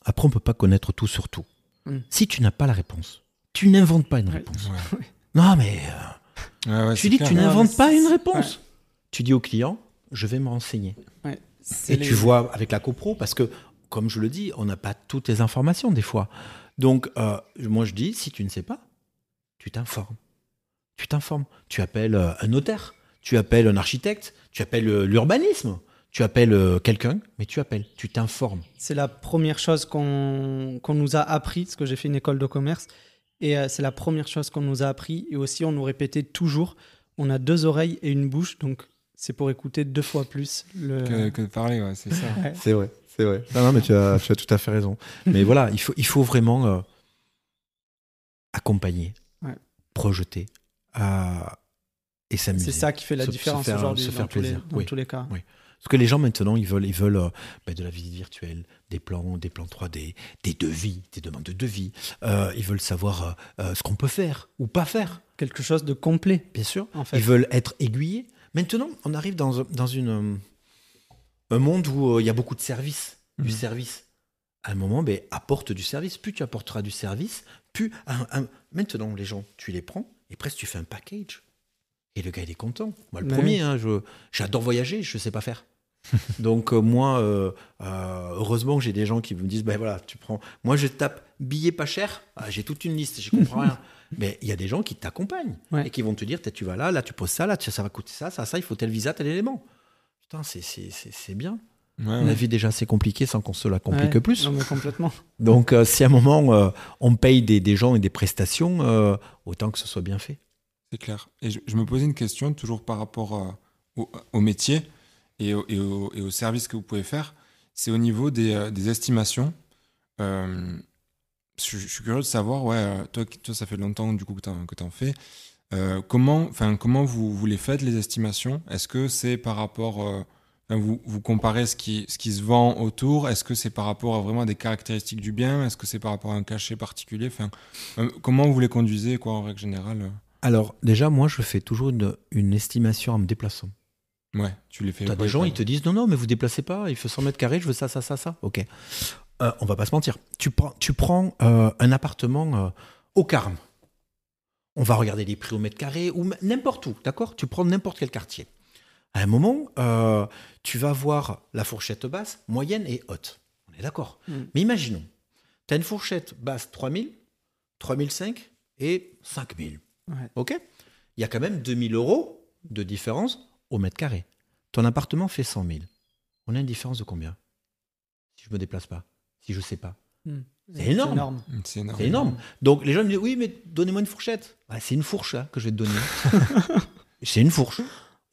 après, on peut pas connaître tout sur tout. Mm. Si tu n'as pas la réponse, tu n'inventes pas une réponse. Ouais. Non, mais euh, Ouais, ouais, tu dis que tu n'inventes pas une réponse. Tu dis au client, je vais me renseigner. Ouais. Et les- tu vois avec la copro, parce que, comme je le dis, on n'a pas toutes les informations des fois. Donc, euh, moi, je dis, si tu ne sais pas, tu t'informes. Tu t'informes. Tu appelles euh, un notaire, tu appelles un architecte, tu appelles euh, l'urbanisme, tu appelles quelqu'un, mais tu appelles, tu t'informes. C'est la première chose qu'on qu'on nous a appris, parce que j'ai fait une école de commerce, et c'est la première chose qu'on nous a appris. Et aussi, on nous répétait toujours, on a deux oreilles et une bouche, donc c'est pour écouter deux fois plus. Le... Que, que de parler, ouais, c'est ça. Ouais. C'est vrai, c'est vrai. Non, non, mais tu as, tu as tout à fait raison. Mais voilà, il faut, il faut vraiment euh, accompagner, Ouais. projeter euh, et s'amuser. C'est ça qui fait la Se- se différence faire- aujourd'hui se dans, faire tous les, plaisir. dans Oui. tous les cas. Oui. Parce que les gens maintenant, ils veulent, ils veulent euh, ben, de la visite virtuelle, des plans, des plans 3D, des devis, des demandes de devis. Euh, ils veulent savoir euh, euh, ce qu'on peut faire ou pas faire, Quelque chose de complet, bien sûr. en fait. Ils veulent être aiguillés. Maintenant, on arrive dans, un- dans une, euh, un monde où euh, il y a beaucoup de services, du Mhm. service. À un moment, ben, apporte du service. Plus tu apporteras du service, plus. un- un- Maintenant, les gens, tu les prends et presque tu fais un package. Et le gars, il est content. Moi, le premier, hein, je- j'adore voyager, je ne sais pas faire. Donc, euh, moi, euh, euh, heureusement que j'ai des gens qui me disent ben voilà, tu prends. Moi, je tape billet pas cher. Ah, j'ai toute une liste, je comprends rien. Mais il y a des gens qui t'accompagnent Ouais. et qui vont te dire, tu vas là, là, tu poses ça, là, ça va coûter ça, ça, ça, il faut tel visa, tel élément. Putain, c'est- c'est c'est- c'est bien. Ouais, La vie déjà assez compliquée sans qu'on se la complique Ouais. plus. Non, mais complètement. Donc, euh, si à un moment euh, on paye des, des gens et des prestations, euh, autant que ce soit bien fait. C'est clair. Et je, je me posais une question, toujours par rapport au, au métier et au, et, au, et au service que vous pouvez faire. C'est au niveau des, des estimations. Je, je suis curieux de savoir, ouais, euh, toi, toi ça fait longtemps du coup que tu en, fais. Euh, comment, comment vous, vous les faites, les estimations? Est-ce que c'est par rapport. euh, vous, vous comparez ce qui, ce qui se vend autour? Est-ce que c'est par rapport à vraiment des caractéristiques du bien? Est-ce que c'est par rapport à un cachet particulier? Enfin, euh, Comment vous les conduisez, quoi, en règle générale Alors, déjà, moi, je fais toujours une, une estimation en me déplaçant. Ouais, tu les fais. T'as des gens, ils te disent non, non, mais vous déplacez pas, il faut 100 mètres carrés, je veux ça, ça, ça, ça. Ok. Euh, on va pas se mentir. Tu prends, tu prends euh, un appartement euh, au Carme. On va regarder les prix au mètre carré ou n'importe où, d'accord? Tu prends n'importe quel quartier. À un moment, euh, tu vas voir la fourchette basse, moyenne et haute. On est d'accord? Mm. Mais imaginons, tu as une fourchette basse 3000, 3005 et 5000. Ouais. OK? Il y a quand même 2000 euros de différence au mètre carré. Ton appartement fait 100 000. On a une différence de combien? Si je me déplace pas, si je sais pas. Hmm. C'est énorme. C'est énorme. C'est énorme. Donc les gens me disent oui, mais donnez-moi une fourchette. Ah, c'est une fourche là, que je vais te donner. c'est une fourche.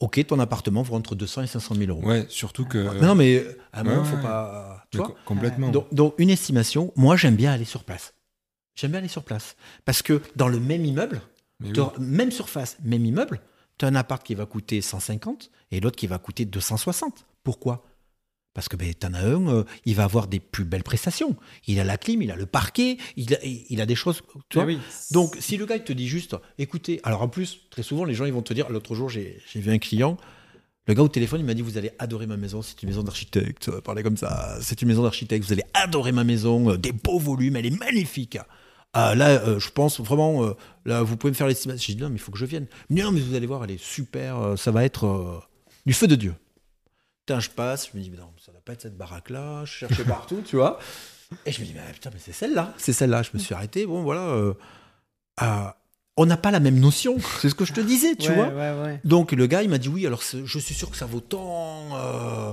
Ok, ton appartement vaut entre 200 et 500 000 euros. Ouais, surtout que. Mais non, mais à un moment, Ouais, faut ouais. pas. Tu vois complètement. donc, donc, une estimation, moi j'aime bien aller sur place. J'aime bien aller sur place. Parce que dans le même immeuble, oui. même surface, même immeuble, tu as un appart qui va coûter 150 et l'autre qui va coûter 260. Pourquoi? Parce que ben, tu en as un, euh, il va avoir des plus belles prestations. Il a la clim, il a le parquet, il a, il a des choses. Tu vois oui. donc, si le gars il te dit juste, écoutez, alors en plus, très souvent, les gens ils vont te dire, l'autre jour, j'ai vu un client, le gars au téléphone, il m'a dit, vous allez adorer ma maison, c'est une maison d'architecte, euh, parler comme ça, c'est une maison d'architecte, vous allez adorer ma maison, euh, des beaux volumes, elle est magnifique. Ah, là, euh, je pense vraiment, euh, là, vous pouvez me faire l'estimation. J'ai dit, non, mais il faut que je vienne. Non, mais vous allez voir, elle est super, ça va être du feu de Dieu. Putain, je passe, je me dis, mais non, ça va pas être cette baraque-là, je cherchais partout, tu vois. Et je me dis, mais putain, mais c'est celle-là, c'est celle-là. Je me suis arrêté, bon, voilà. euh, on n'a pas la même notion, c'est ce que je te disais, tu Ouais, vois. ouais, ouais. Donc le gars, il m'a dit, oui, alors je suis sûr que ça vaut tant. euh,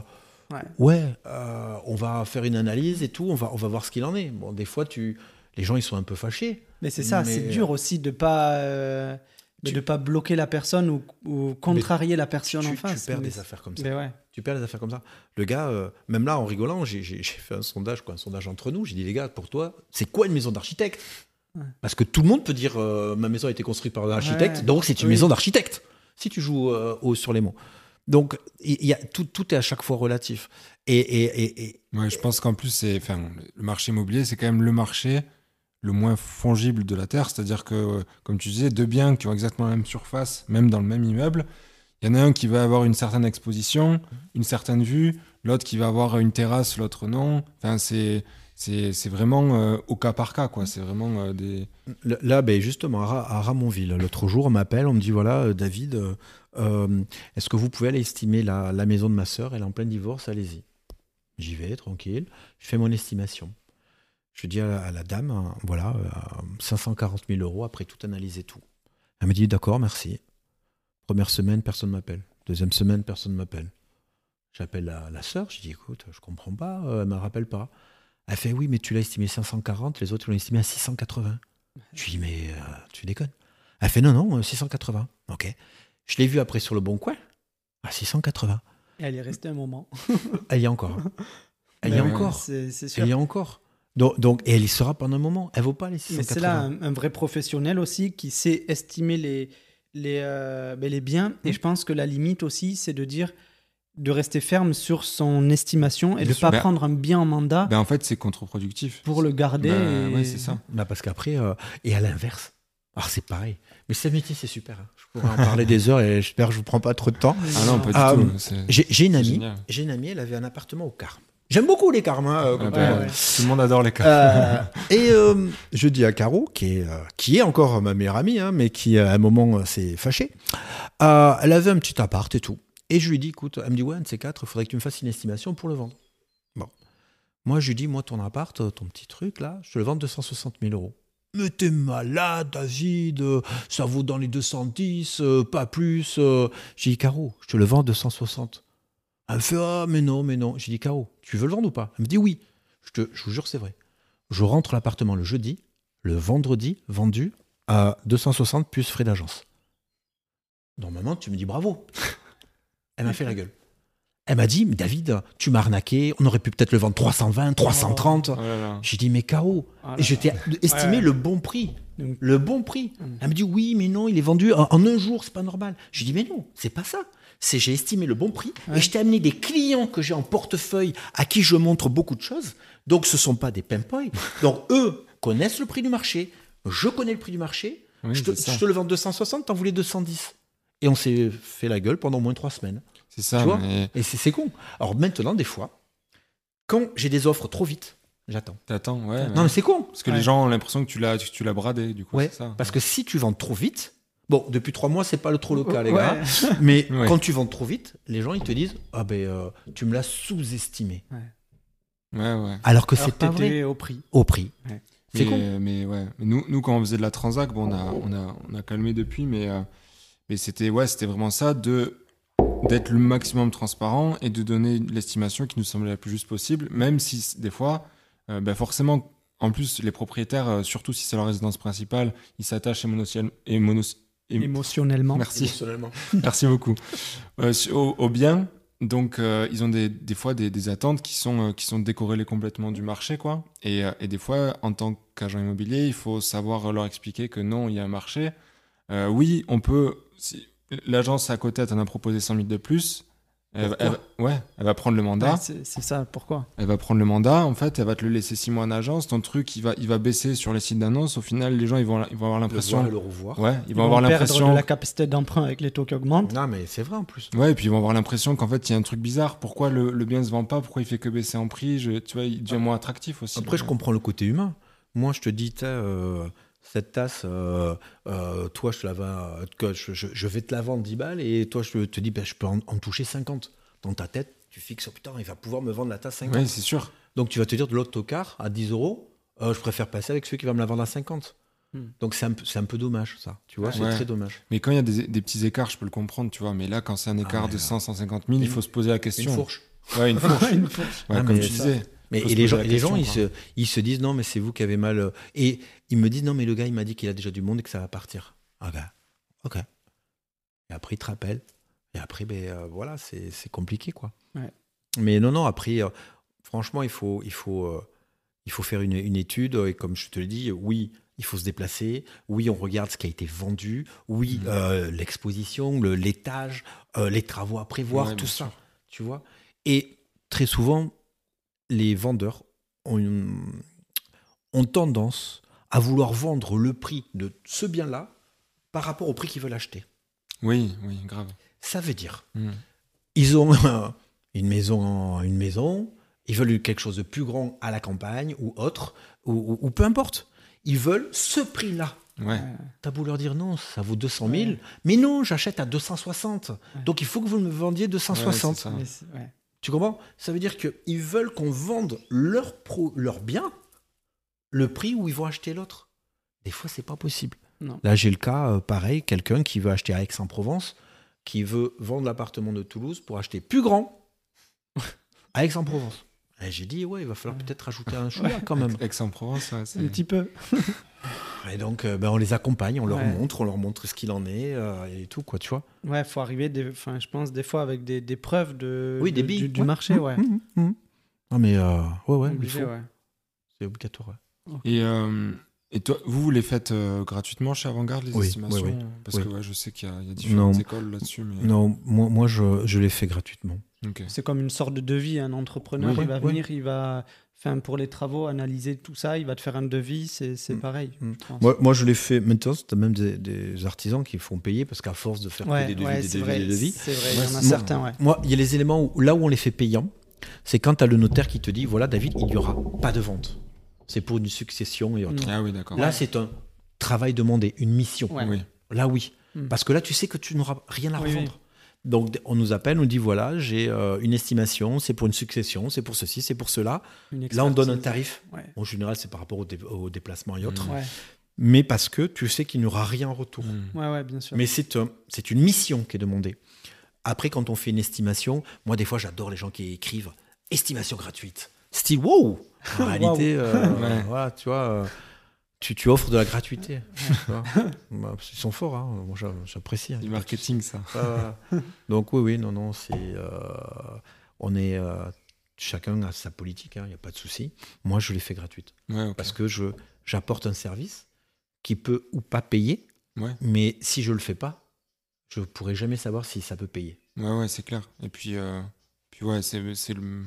Ouais. euh, on va faire une analyse et tout, on va, on va voir ce qu'il en est. Bon, des fois, tu, les gens, ils sont un peu fâchés. Mais c'est ça, c'est dur aussi de pas euh, Tu- de pas bloquer la personne ou, ou contrarier la Tu, personne en tu face. perds Mais des affaires comme ça. Mais ouais. Tu perds des affaires comme ça. Le gars, euh, même là, en rigolant, j'ai fait un sondage, quoi, un sondage entre nous. J'ai dit, les gars, pour toi, c'est quoi une maison d'architecte? Ouais. Parce que tout le monde peut dire, euh, ma maison a été construite par un architecte, Ouais. donc c'est une Oui. maison d'architecte. Si tu joues euh, haut sur les mots. Donc, il y a, tout, tout est à chaque fois relatif. Et, et, et, et- Ouais, je pense qu'en plus, c'est, enfin, le marché immobilier, c'est quand même le marché le moins fongible de la Terre. C'est-à-dire que, euh, comme tu disais, deux biens qui ont exactement la même surface, même dans le même immeuble, il y en a un qui va avoir une certaine exposition, une certaine vue, l'autre qui va avoir une terrasse, l'autre non. Enfin, c'est, c'est, vraiment euh, au cas par cas, quoi. C'est vraiment euh, des. Là, ben justement, à, Ra- à Ramonville, l'autre jour, on m'appelle, on me dit voilà, David, euh, est-ce que vous pouvez aller estimer la, la maison de ma sœur? Elle est en plein divorce, allez-y. J'y vais, tranquille. Je fais mon estimation. Je dis à la, à la dame, hein, voilà, euh, 540 000 euros après tout analyser tout. Elle me dit d'accord, merci. Première semaine, personne ne m'appelle. Deuxième semaine, personne ne m'appelle. J'appelle la, la sœur, je dis écoute, je comprends pas, euh, elle me rappelle pas. Elle fait oui, mais tu l'as estimé 540, les autres l'ont estimé à 680. Je lui dis, mais euh, tu déconnes. Elle fait, non, non, euh, 680. Ok. Je l'ai vu après sur le bon coin, à 680. Et elle est restée un moment. Elle y est encore. Elle y est ouais, encore. C'est c'est sûr. Elle y est encore. Donc, donc, et elle y sera pendant un moment. Elle vaut pas les Mais 680. c'est là un, un vrai professionnel aussi qui sait estimer les, les, euh, ben, les biens. Mmh. Et je pense que la limite aussi, c'est de dire de rester ferme sur son estimation et Bien de ne pas Ben- prendre un bien en mandat Ben, en fait, c'est contre-productif. pour le garder. Ben, et- ouais, c'est ça. Parce qu'après, euh, et à l'inverse, alors c'est pareil. Mais ce métier, c'est super. hein. Je pourrais en parler des heures et j'espère que je vous prends pas trop de temps. Ah non, pas du Ah, tout. J'ai une amie, j'ai une amie, elle avait un appartement au Carme. J'aime beaucoup les Carmes. hein, euh, Ah ben, ouais. Tout le monde adore les cas. Euh, et euh, je dis à Caro, qui est, qui est encore ma meilleure amie, hein, mais qui à un moment s'est fâchée, euh, elle avait un petit appart et tout. Et je lui dis, écoute, elle me dit, ouais, un de ces quatre, il faudrait que tu me fasses une estimation pour le vendre. Bon. Moi, je lui dis, moi, ton appart, ton petit truc, là, je te le vends 260 000 euros. Mais t'es malade, David, ça vaut dans les 210, euh, pas plus. J'ai dit, Caro, je te le vends 260. Elle me fait, ah, mais non, mais non. J'ai dit, Caro, tu veux le vendre ou pas? Elle me dit, oui. Je, te, je vous jure, c'est vrai. Je rentre l'appartement le jeudi, le vendredi, vendu à 260 plus frais d'agence. Normalement, tu me dis bravo. Elle m'a fait la gueule. Elle m'a dit, mais David, tu m'as arnaqué, on aurait pu peut-être le vendre 320, 330. Oh là. J'ai dit, mais KO. Ah Et je t'ai estimé Ouais. le bon prix. Le bon prix. Mm. Elle me dit, oui, mais non, il est vendu en, en un jour, c'est pas normal. J'ai dit, mais non, c'est pas ça. C'est j'ai estimé le bon prix Ouais. et je t'ai amené des clients que j'ai en portefeuille à qui je montre beaucoup de choses. Donc ce sont pas des pimpoys. Donc eux connaissent le prix du marché. Je connais le prix du marché. Oui, je, te, je te le vends 260, t'en voulais 210. Et on s'est fait la gueule pendant au moins trois semaines. C'est ça. Tu vois mais Et c'est con. Alors maintenant, des fois, quand j'ai des offres trop vite, j'attends. t'attends, ouais. Non, mais c'est con. Parce que Ouais. les gens ont l'impression que tu l'as, que tu l'as bradé, du coup. Ouais, ça. parce que si tu vends trop vite, bon, depuis trois mois, c'est pas le trop le cas, les Ouais. gars. Mais Ouais. quand tu vends trop vite, les gens ils te disent ah ben euh, tu me l'as sous-estimé, Ouais, ouais. alors que c'est pas vrai au prix. au prix. Ouais. C'est mais, con. mais ouais, Mais nous, nous quand on faisait de la transac, bon, on a, on a, on a calmé depuis, mais, euh, mais c'était, ouais, c'était vraiment ça, de d'être le maximum transparent et de donner l'estimation qui nous semblait la plus juste possible, même si des fois, euh, ben forcément, en plus, les propriétaires, euh, surtout si c'est leur résidence principale, ils s'attachent émotionnellement. Émotionnellement. Merci. Personnellement. Merci beaucoup. Euh, au, au bien, donc euh, ils ont des, des fois des, des attentes qui sont, euh, qui sont décorrélées complètement du marché, quoi. Et, euh, et des fois, en tant qu'agent immobilier, il faut savoir leur expliquer que non, il y a un marché. Euh, oui, on peut. Si, L'agence à côté, elle t'en a proposé 100 000 de plus. Elle, elle ouais, elle va prendre le mandat. Ouais, c'est ça, pourquoi? Elle va prendre le mandat, en fait, elle va te le laisser six mois en agence. Ton truc, il va, il va baisser sur les sites d'annonce. Au final, les gens, ils vont, ils vont avoir Le l'impression. voir et le revoir. Ouais, ils, Ils vont avoir perdre l'impression. de la capacité d'emprunt avec les taux qui augmentent. Non mais c'est vrai en plus. Ouais, et puis ils vont avoir l'impression qu'en fait, il y a un truc bizarre. Pourquoi le, le bien se vend pas? Pourquoi il fait que baisser en prix? Je- Tu vois, il devient moins attractif aussi. Après je comprends le côté humain. Moi je te dis t'as, euh, cette tasse, euh, euh, toi je te la vends, que je, je- je vais te la vendre 10 balles et toi je te dis ben, je peux en, en toucher 50. Dans ta tête tu fixes oh, putain il va pouvoir me vendre la tasse 50. Ouais, c'est sûr. Donc tu vas te dire de l'autre tocard à 10 euros, euh, je préfère passer avec celui qui va me la vendre à 50. Hmm. Donc c'est un, peu- c'est un peu dommage ça, tu vois, c'est Ouais. très dommage. Mais quand il y a des, des petits écarts, je peux le comprendre, tu vois. Mais là, quand c'est un écart ouais, de là. 100, 150 000, il Une- faut se poser la Une question. fourche. Ouais, une fourche. Une fourche. Ouais, Ah, comme tu ça- disais. Mais et les gens, les gens ils, se, ils se disent non mais c'est vous qui avez mal. euh, Et ils me disent non mais le gars il m'a dit qu'il a déjà du monde et que ça va partir. Ah ben ok. Et après il te rappelle. Et après ben euh, voilà c'est c'est compliqué quoi. Ouais. Mais non non après euh, franchement il faut il faut euh, il faut faire une, une étude et comme je te l'ai dit oui il faut se déplacer. Oui on regarde ce qui a été vendu. Oui Mhm. euh, l'exposition, le- l'étage, euh, les travaux à prévoir, Ouais, tout ça. sûr. Tu vois. Et très souvent les vendeurs ont, une- ont tendance à vouloir vendre le prix de ce bien-là par rapport au prix qu'ils veulent acheter. Oui, oui, grave. Ça veut dire, Mm. ils ont une maison, une maison, ils veulent quelque chose de plus grand à la campagne ou autre, ou, ou- ou peu importe. Ils veulent ce prix-là. Ouais. T'as beau leur dire non, ça vaut 200 000, Ouais. mais non, j'achète à 260. Donc il faut que vous me vendiez 260. Ouais, Tu comprends? Ça veut dire qu'ils veulent qu'on vende leur, pro, leur bien le prix où ils vont acheter l'autre. Des fois, c'est pas possible. Non. Là, j'ai le cas, euh, pareil, quelqu'un qui veut acheter à Aix-en-Provence, qui veut vendre l'appartement de Toulouse pour acheter plus grand à Aix-en-Provence. Et j'ai dit, ouais, il va falloir peut-être rajouter un choix quand même. Aix-en-Provence, ouais, c'est- Un petit peu. Et donc, euh, ben, on les accompagne, on leur Ouais. montre, on leur montre ce qu'il en est euh, et tout, quoi, tu vois. Ouais, faut arriver, des, enfin, je pense, des fois avec des, des preuves de, Oui, des de- du, marché, ouais. Mmh, mmh, mmh. Non, mais euh, ouais, ouais, il Obligé, faut. ouais. C'est obligatoire. ouais. Et, euh, et toi, vous, vous les faites euh, gratuitement chez Avantgarde, les Oui, estimations oui, oui. Parce Oui. que ouais, je sais qu'il y, a- il y a différentes Non. écoles là-dessus. Mais... Non, moi, moi je, je l'ai fait gratuitement. C'est comme une sorte de devis. Un entrepreneur, Oui. il va venir, il va, enfin, pour les travaux, analyser tout ça, il va te faire un devis. C'est c'est Mm. pareil. Mm. je. Moi, moi, je l'ai fait. Maintenant, tu as même des, des artisans qui font payer parce qu'à force de faire Ouais, des devis, ouais, des c'est devis, vrai. des devis. C'est vrai, il y en a Moi- certains, ouais. Moi, il y a les éléments où, là où on les fait payants, c'est quand tu as le notaire qui te dit voilà, David, il n'y aura pas de vente. C'est pour une succession et autres. Ah oui, d'accord. Là, c'est un travail demandé, une mission. Ouais. Oui. Là, oui. Mm. Parce que là, tu sais que tu n'auras rien à Oui, revendre. Donc, on nous appelle, on nous dit voilà, j'ai euh, une estimation, c'est pour une succession, c'est pour ceci, c'est pour cela. Là, on donne un tarif. Ouais. En général, c'est par rapport au, dé- au déplacement et autres. Mm. Ouais. Mais parce que tu sais qu'il n'y aura rien en retour. Mm. ouais, ouais, bien sûr. Mais c'est un- c'est une mission qui est demandée. Après, quand on fait une estimation, moi, des fois, j'adore les gens qui écrivent estimation gratuite. Style, wow En réalité, euh, voilà, tu vois, euh, tu, tu offres de la gratuité. Bah, ils sont forts, hein. moi j'a- j'apprécie. hein. Du marketing, ça. Donc, oui, oui, non, non, c'est. euh, on est. chacun a sa politique, il n'y a pas de souci. Moi, je l'ai fait gratuite. Ouais, ok. Parce que je j'apporte un service qui peut ou pas payer, Ouais. mais si je le fais pas, je pourrai jamais savoir si ça peut payer. Ouais, ouais, c'est clair. Et puis, euh, puis ouais, c'est c'est le,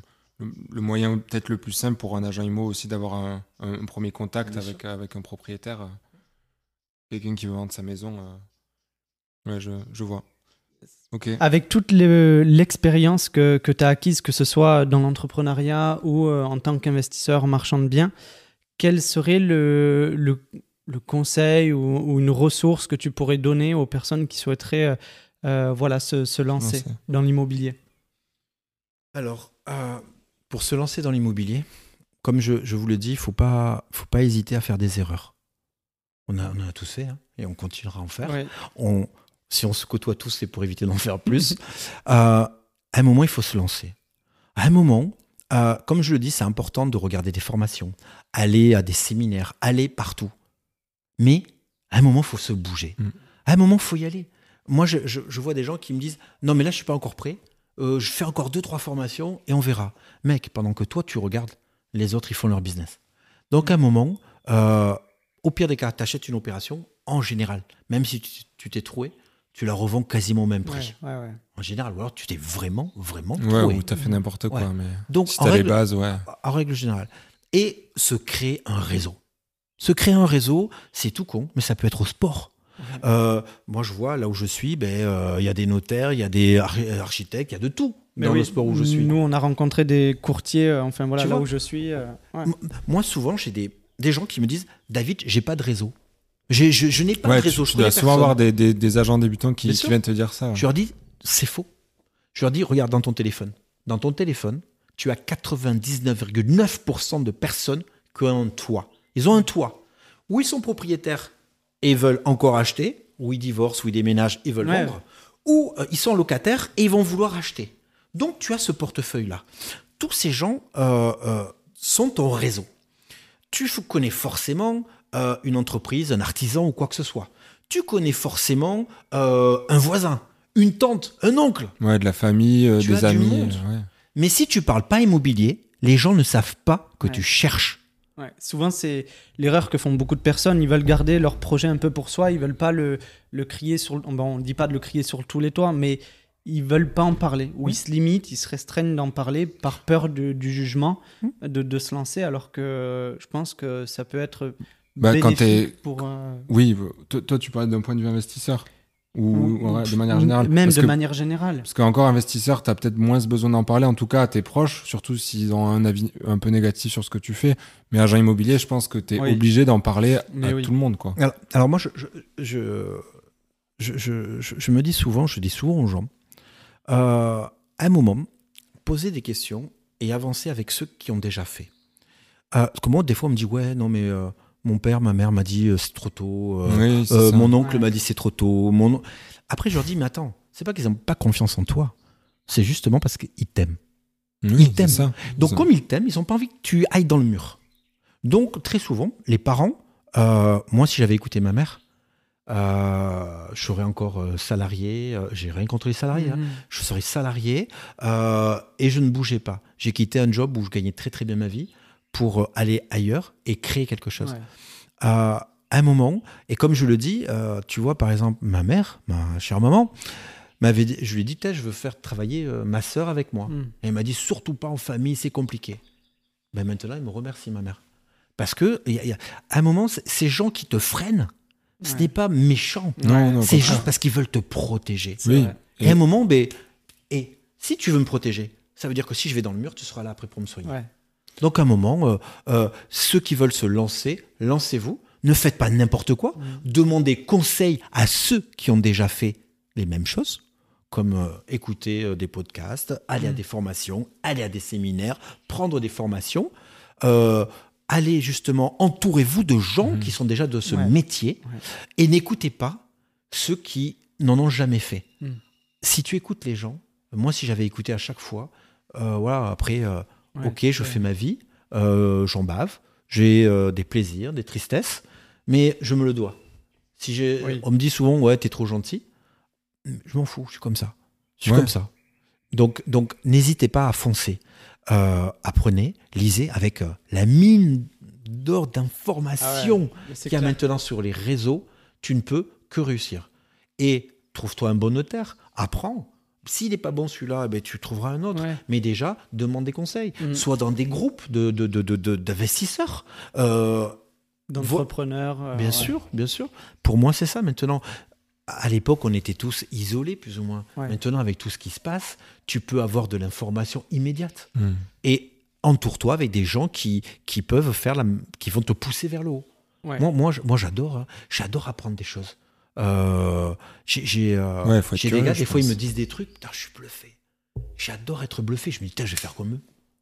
le, moyen peut-être le plus simple pour un agent IMO aussi d'avoir un, un- un premier contact Bien avec, avec un propriétaire. euh, Quelqu'un qui veut vendre sa maison. euh. Ouais, je, je vois. Avec toute l'expérience que, que tu as acquise, que ce soit dans l'entrepreneuriat ou euh, en tant qu'investisseur marchand de biens, quel serait le, le, le conseil ou, une ressource que tu pourrais donner aux personnes qui souhaiteraient euh, voilà, se, se lancer dans l'immobilier? Alors, pour se lancer dans l'immobilier, comme je, je, vous le dis, il ne faut pas, faut pas hésiter à faire des erreurs. On a, on a tous fait hein, et on continuera à en faire. On, si on se côtoie tous, c'est pour éviter d'en faire plus. euh, à un moment, il faut se lancer. À un moment, euh, comme je le dis, c'est important de regarder des formations, aller à des séminaires, aller partout. Mais à un moment, il faut se bouger. Mm. À un moment, il faut y aller. Moi, je, je, vois des gens qui me disent Non, mais là, je suis pas encore prêt. Euh, je fais encore deux, trois formations et on verra. Mec, pendant que toi, tu regardes, les autres, ils font leur business. Donc, à un moment, euh, au pire des cas, tu achètes une opération, en général, même si tu t'es troué, tu la revends quasiment au même prix. en général, ou alors tu t'es vraiment, vraiment Ouais, ou tu as fait n'importe quoi. Mais Donc, si en règle, les bases, ouais. En règle générale. Et se créer un réseau. Se créer un réseau, c'est tout con, mais ça peut être au sport. Euh, moi, je vois là où je suis, ben, euh, il y a des notaires, il y a des architectes, il y a de tout mais dans le sport où je suis. Nous, on a rencontré des courtiers, euh, enfin voilà, là où je suis. Moi, souvent, j'ai des, des gens qui me disent David, j'ai pas de réseau. Je, je, n'ai pas de réseau. Tu, tu dois souvent avoir des, des, des, agents débutants qui, qui viennent te dire ça. Je leur dis, c'est faux. Je leur dis, regarde dans ton téléphone. Dans ton téléphone, tu as 99,9% de personnes qui ont un toit. Ils ont un toit. Ou ils sont propriétaires? Et veulent encore acheter, ou ils divorcent, ou ils déménagent et veulent vendre, ou euh, ils sont locataires et ils vont vouloir acheter. Donc tu as ce portefeuille-là. Tous ces gens euh, euh, sont ton réseau. Tu connais forcément euh, une entreprise, un artisan ou quoi que ce soit. Tu connais forcément euh, un voisin, une tante, un oncle. Ouais, de la famille, euh, des amis. Mais si tu parles pas immobilier, les gens ne savent pas que tu cherches. Souvent, c'est l'erreur que font beaucoup de personnes. Ils veulent garder leur projet un peu pour soi. Ils veulent pas le, le crier sur. Bon, on ne dit pas de le crier sur tous les toits, mais ils veulent pas en parler. Ou ils se limitent, ils se restreignent d'en parler par peur du jugement, hum. de, de, se lancer. Alors que je pense que ça peut être bah, quand pour Oui, toi, tu parlais d'un point de vue investisseur ou, de manière générale Même de manière générale. Parce qu'encore investisseur, tu as peut-être moins besoin d'en parler, en tout cas à tes proches, surtout s'ils ont un avis un peu négatif sur ce que tu fais. Mais agent immobilier, je pense que tu es obligé d'en parler à tout le monde. Quoi. Alors, moi, je je, je, je, me dis souvent, je dis souvent aux gens, euh, à un moment, poser des questions et avancer avec ceux qui ont déjà fait. Euh, parce que moi, des fois, on me dit, ouais, non, mais... Euh, mon père, ma mère m'a dit euh, c'est trop tôt. Euh, euh, mon oncle m'a dit c'est trop tôt. Mon... Après, je leur dis mais attends, c'est pas qu'ils n'ont pas confiance en toi. C'est justement parce qu'ils t'aiment. ils t'aiment. Donc comme ils t'aiment, ils n'ont pas envie que tu ailles dans le mur. Donc très souvent, les parents, moi si j'avais écouté ma mère, je serais encore salarié. J'ai rien contre les salariés. Hein. Mmh. Je serais salarié et je ne bougeais pas. J'ai quitté un job où je gagnais très très bien ma vie pour euh, aller ailleurs et créer quelque chose. Euh, à un moment, et comme je le dis, euh, tu vois, par exemple, ma mère, ma chère maman, m'avait dit, je lui ai dit, je veux faire travailler ma sœur avec moi. Hmm. Et elle m'a dit, surtout pas en famille, c'est compliqué. Ben maintenant, elle me remercie, ma mère. Parce que, à un moment, ces gens qui te freinent, ce n'est pas méchant. Non, c'est juste parce qu'ils veulent te protéger. Et à un moment, ben, et si tu veux me protéger, ça veut dire que si je vais dans le mur, tu seras là après pour me soigner. Donc à un moment, euh, euh, ceux qui veulent se lancer, lancez-vous. Ne faites pas n'importe quoi. Mm. Demandez conseil à ceux qui ont déjà fait les mêmes choses, comme euh, écouter des podcasts, aller à mm. des formations, aller à des séminaires, prendre des formations. allez justement, entourez-vous de gens mm. qui sont déjà de ce métier et n'écoutez pas ceux qui n'en ont jamais fait. Si tu écoutes les gens, moi si j'avais écouté à chaque fois, voilà, après ok, je fais ma vie, euh, j'en bave, j'ai euh, des plaisirs, des tristesses, mais je me le dois. Si j'ai, on me dit souvent, ouais, t'es trop gentil, je m'en fous, je suis comme ça. Je suis comme ça. Donc, donc, n'hésitez pas à foncer. Euh, apprenez, lisez avec la mine d'or d'informations ah qu'il y a maintenant sur les réseaux. Tu ne peux que réussir. Et trouve-toi un bon notaire, apprends, s'il n'est pas bon celui-là, eh ben, tu trouveras un autre. Mais déjà, demande des conseils. Mm. Soit dans des groupes d'investisseurs. De, de, euh, D'entrepreneurs. Euh, bien sûr, bien sûr. Pour moi, c'est ça maintenant. à l'époque, on était tous isolés, plus ou moins. Ouais. Maintenant, avec tout ce qui se passe, tu peux avoir de l'information immédiate. Hmm. Et entoure-toi avec des gens qui, qui peuvent faire la, qui vont te pousser vers le haut. Ouais. Moi, moi, moi, j'adore, hein. j'adore apprendre des choses. Euh, j'ai, euh, Ouais, des curieux, gars, je des fois, ils me disent des trucs, putain, je suis bluffé. J'adore être bluffé. Je me dis, putain, je vais faire comme eux.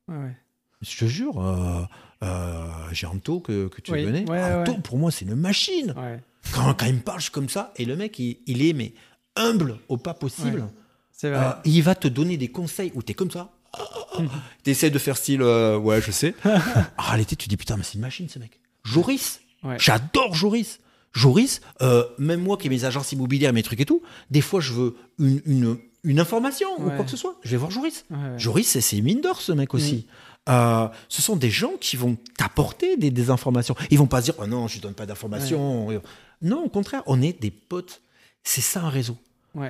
Ouais, ouais. Je te jure, euh, euh, j'ai Anto que, que tu Oui, connais. ouais, Anto, ouais. pour moi, c'est une machine. Ouais. Quand, quand il me parle, je suis comme ça. Et le mec, il, il est mais humble au pas possible. Ouais. C'est vrai. Euh, il va te donner des conseils où t'es comme ça. tu essaies de faire style, euh, ouais, je sais. en réalité, tu dis, putain, mais c'est une machine, ce mec. Joris. Ouais. J'adore Joris. Joris, euh, même moi qui ai mes agences immobilières, mes trucs et tout, des fois, je veux une, une, une information ou quoi que ce soit. Je vais voir Joris. Ouais, ouais. Joris, c'est- mine d'or, ce mec aussi. Euh, ce sont des gens qui vont t'apporter des, des informations. Ils vont pas se dire, oh non, je donne pas d'informations. Non, au contraire, on est des potes. C'est ça un réseau.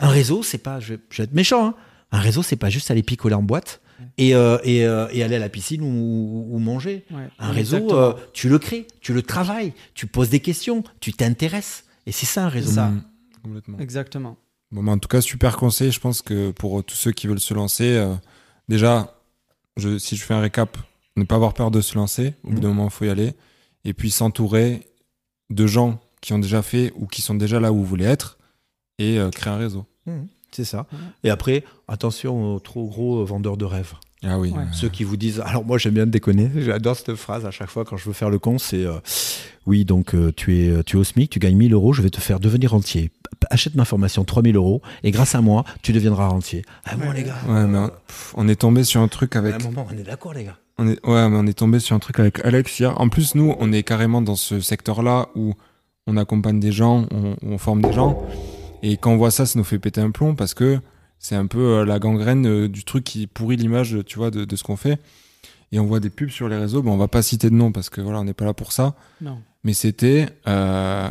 Un réseau, c'est pas, je, je vais être méchant, hein. un réseau, c'est pas juste aller picoler en boîte et, euh, et, euh, et aller à la piscine ou, ou manger. Ouais. Un réseau, euh, tu le crées, tu le travailles, tu poses des questions, tu t'intéresses. Et c'est ça un réseau. Ça. Hmm. Complètement. Exactement. Bon, mais en tout cas, super conseil. Je pense que pour tous ceux qui veulent se lancer, euh, déjà, je, si je fais un récap, ne pas avoir peur de se lancer. Au bout Mhm. d'un moment, il faut y aller. Et puis s'entourer de gens qui ont déjà fait ou qui sont déjà là où vous voulez être et euh, créer un réseau. Mhm, c'est ça. Ouais. Et après, attention aux trop gros vendeurs de rêves. Ah oui. Ouais. euh, Ceux qui vous disent, alors moi j'aime bien déconner, j'adore cette phrase à chaque fois quand je veux faire le con, c'est euh, oui donc euh, tu es tu es au SMIC, tu gagnes 1000 euros, je vais te faire devenir rentier. Achète ma formation 3000 euros et grâce à moi tu deviendras rentier. Ah bon Ouais. les gars. Ouais, mais on, pff, on est tombé sur un truc à avec. un moment on est d'accord les gars. On est, ouais, mais on est tombé sur un truc avec Alex hier. En plus, nous, on est carrément dans ce secteur-là où on accompagne des gens, on, on forme des gens. Et quand on voit ça, ça nous fait péter un plomb parce que c'est un peu euh, la gangrène euh, du truc qui pourrit l'image, tu vois, de, de ce qu'on fait. Et on voit des pubs sur les réseaux. Bon, on va pas citer de nom parce que voilà, on n'est pas là pour ça. Non. Mais c'était, euh,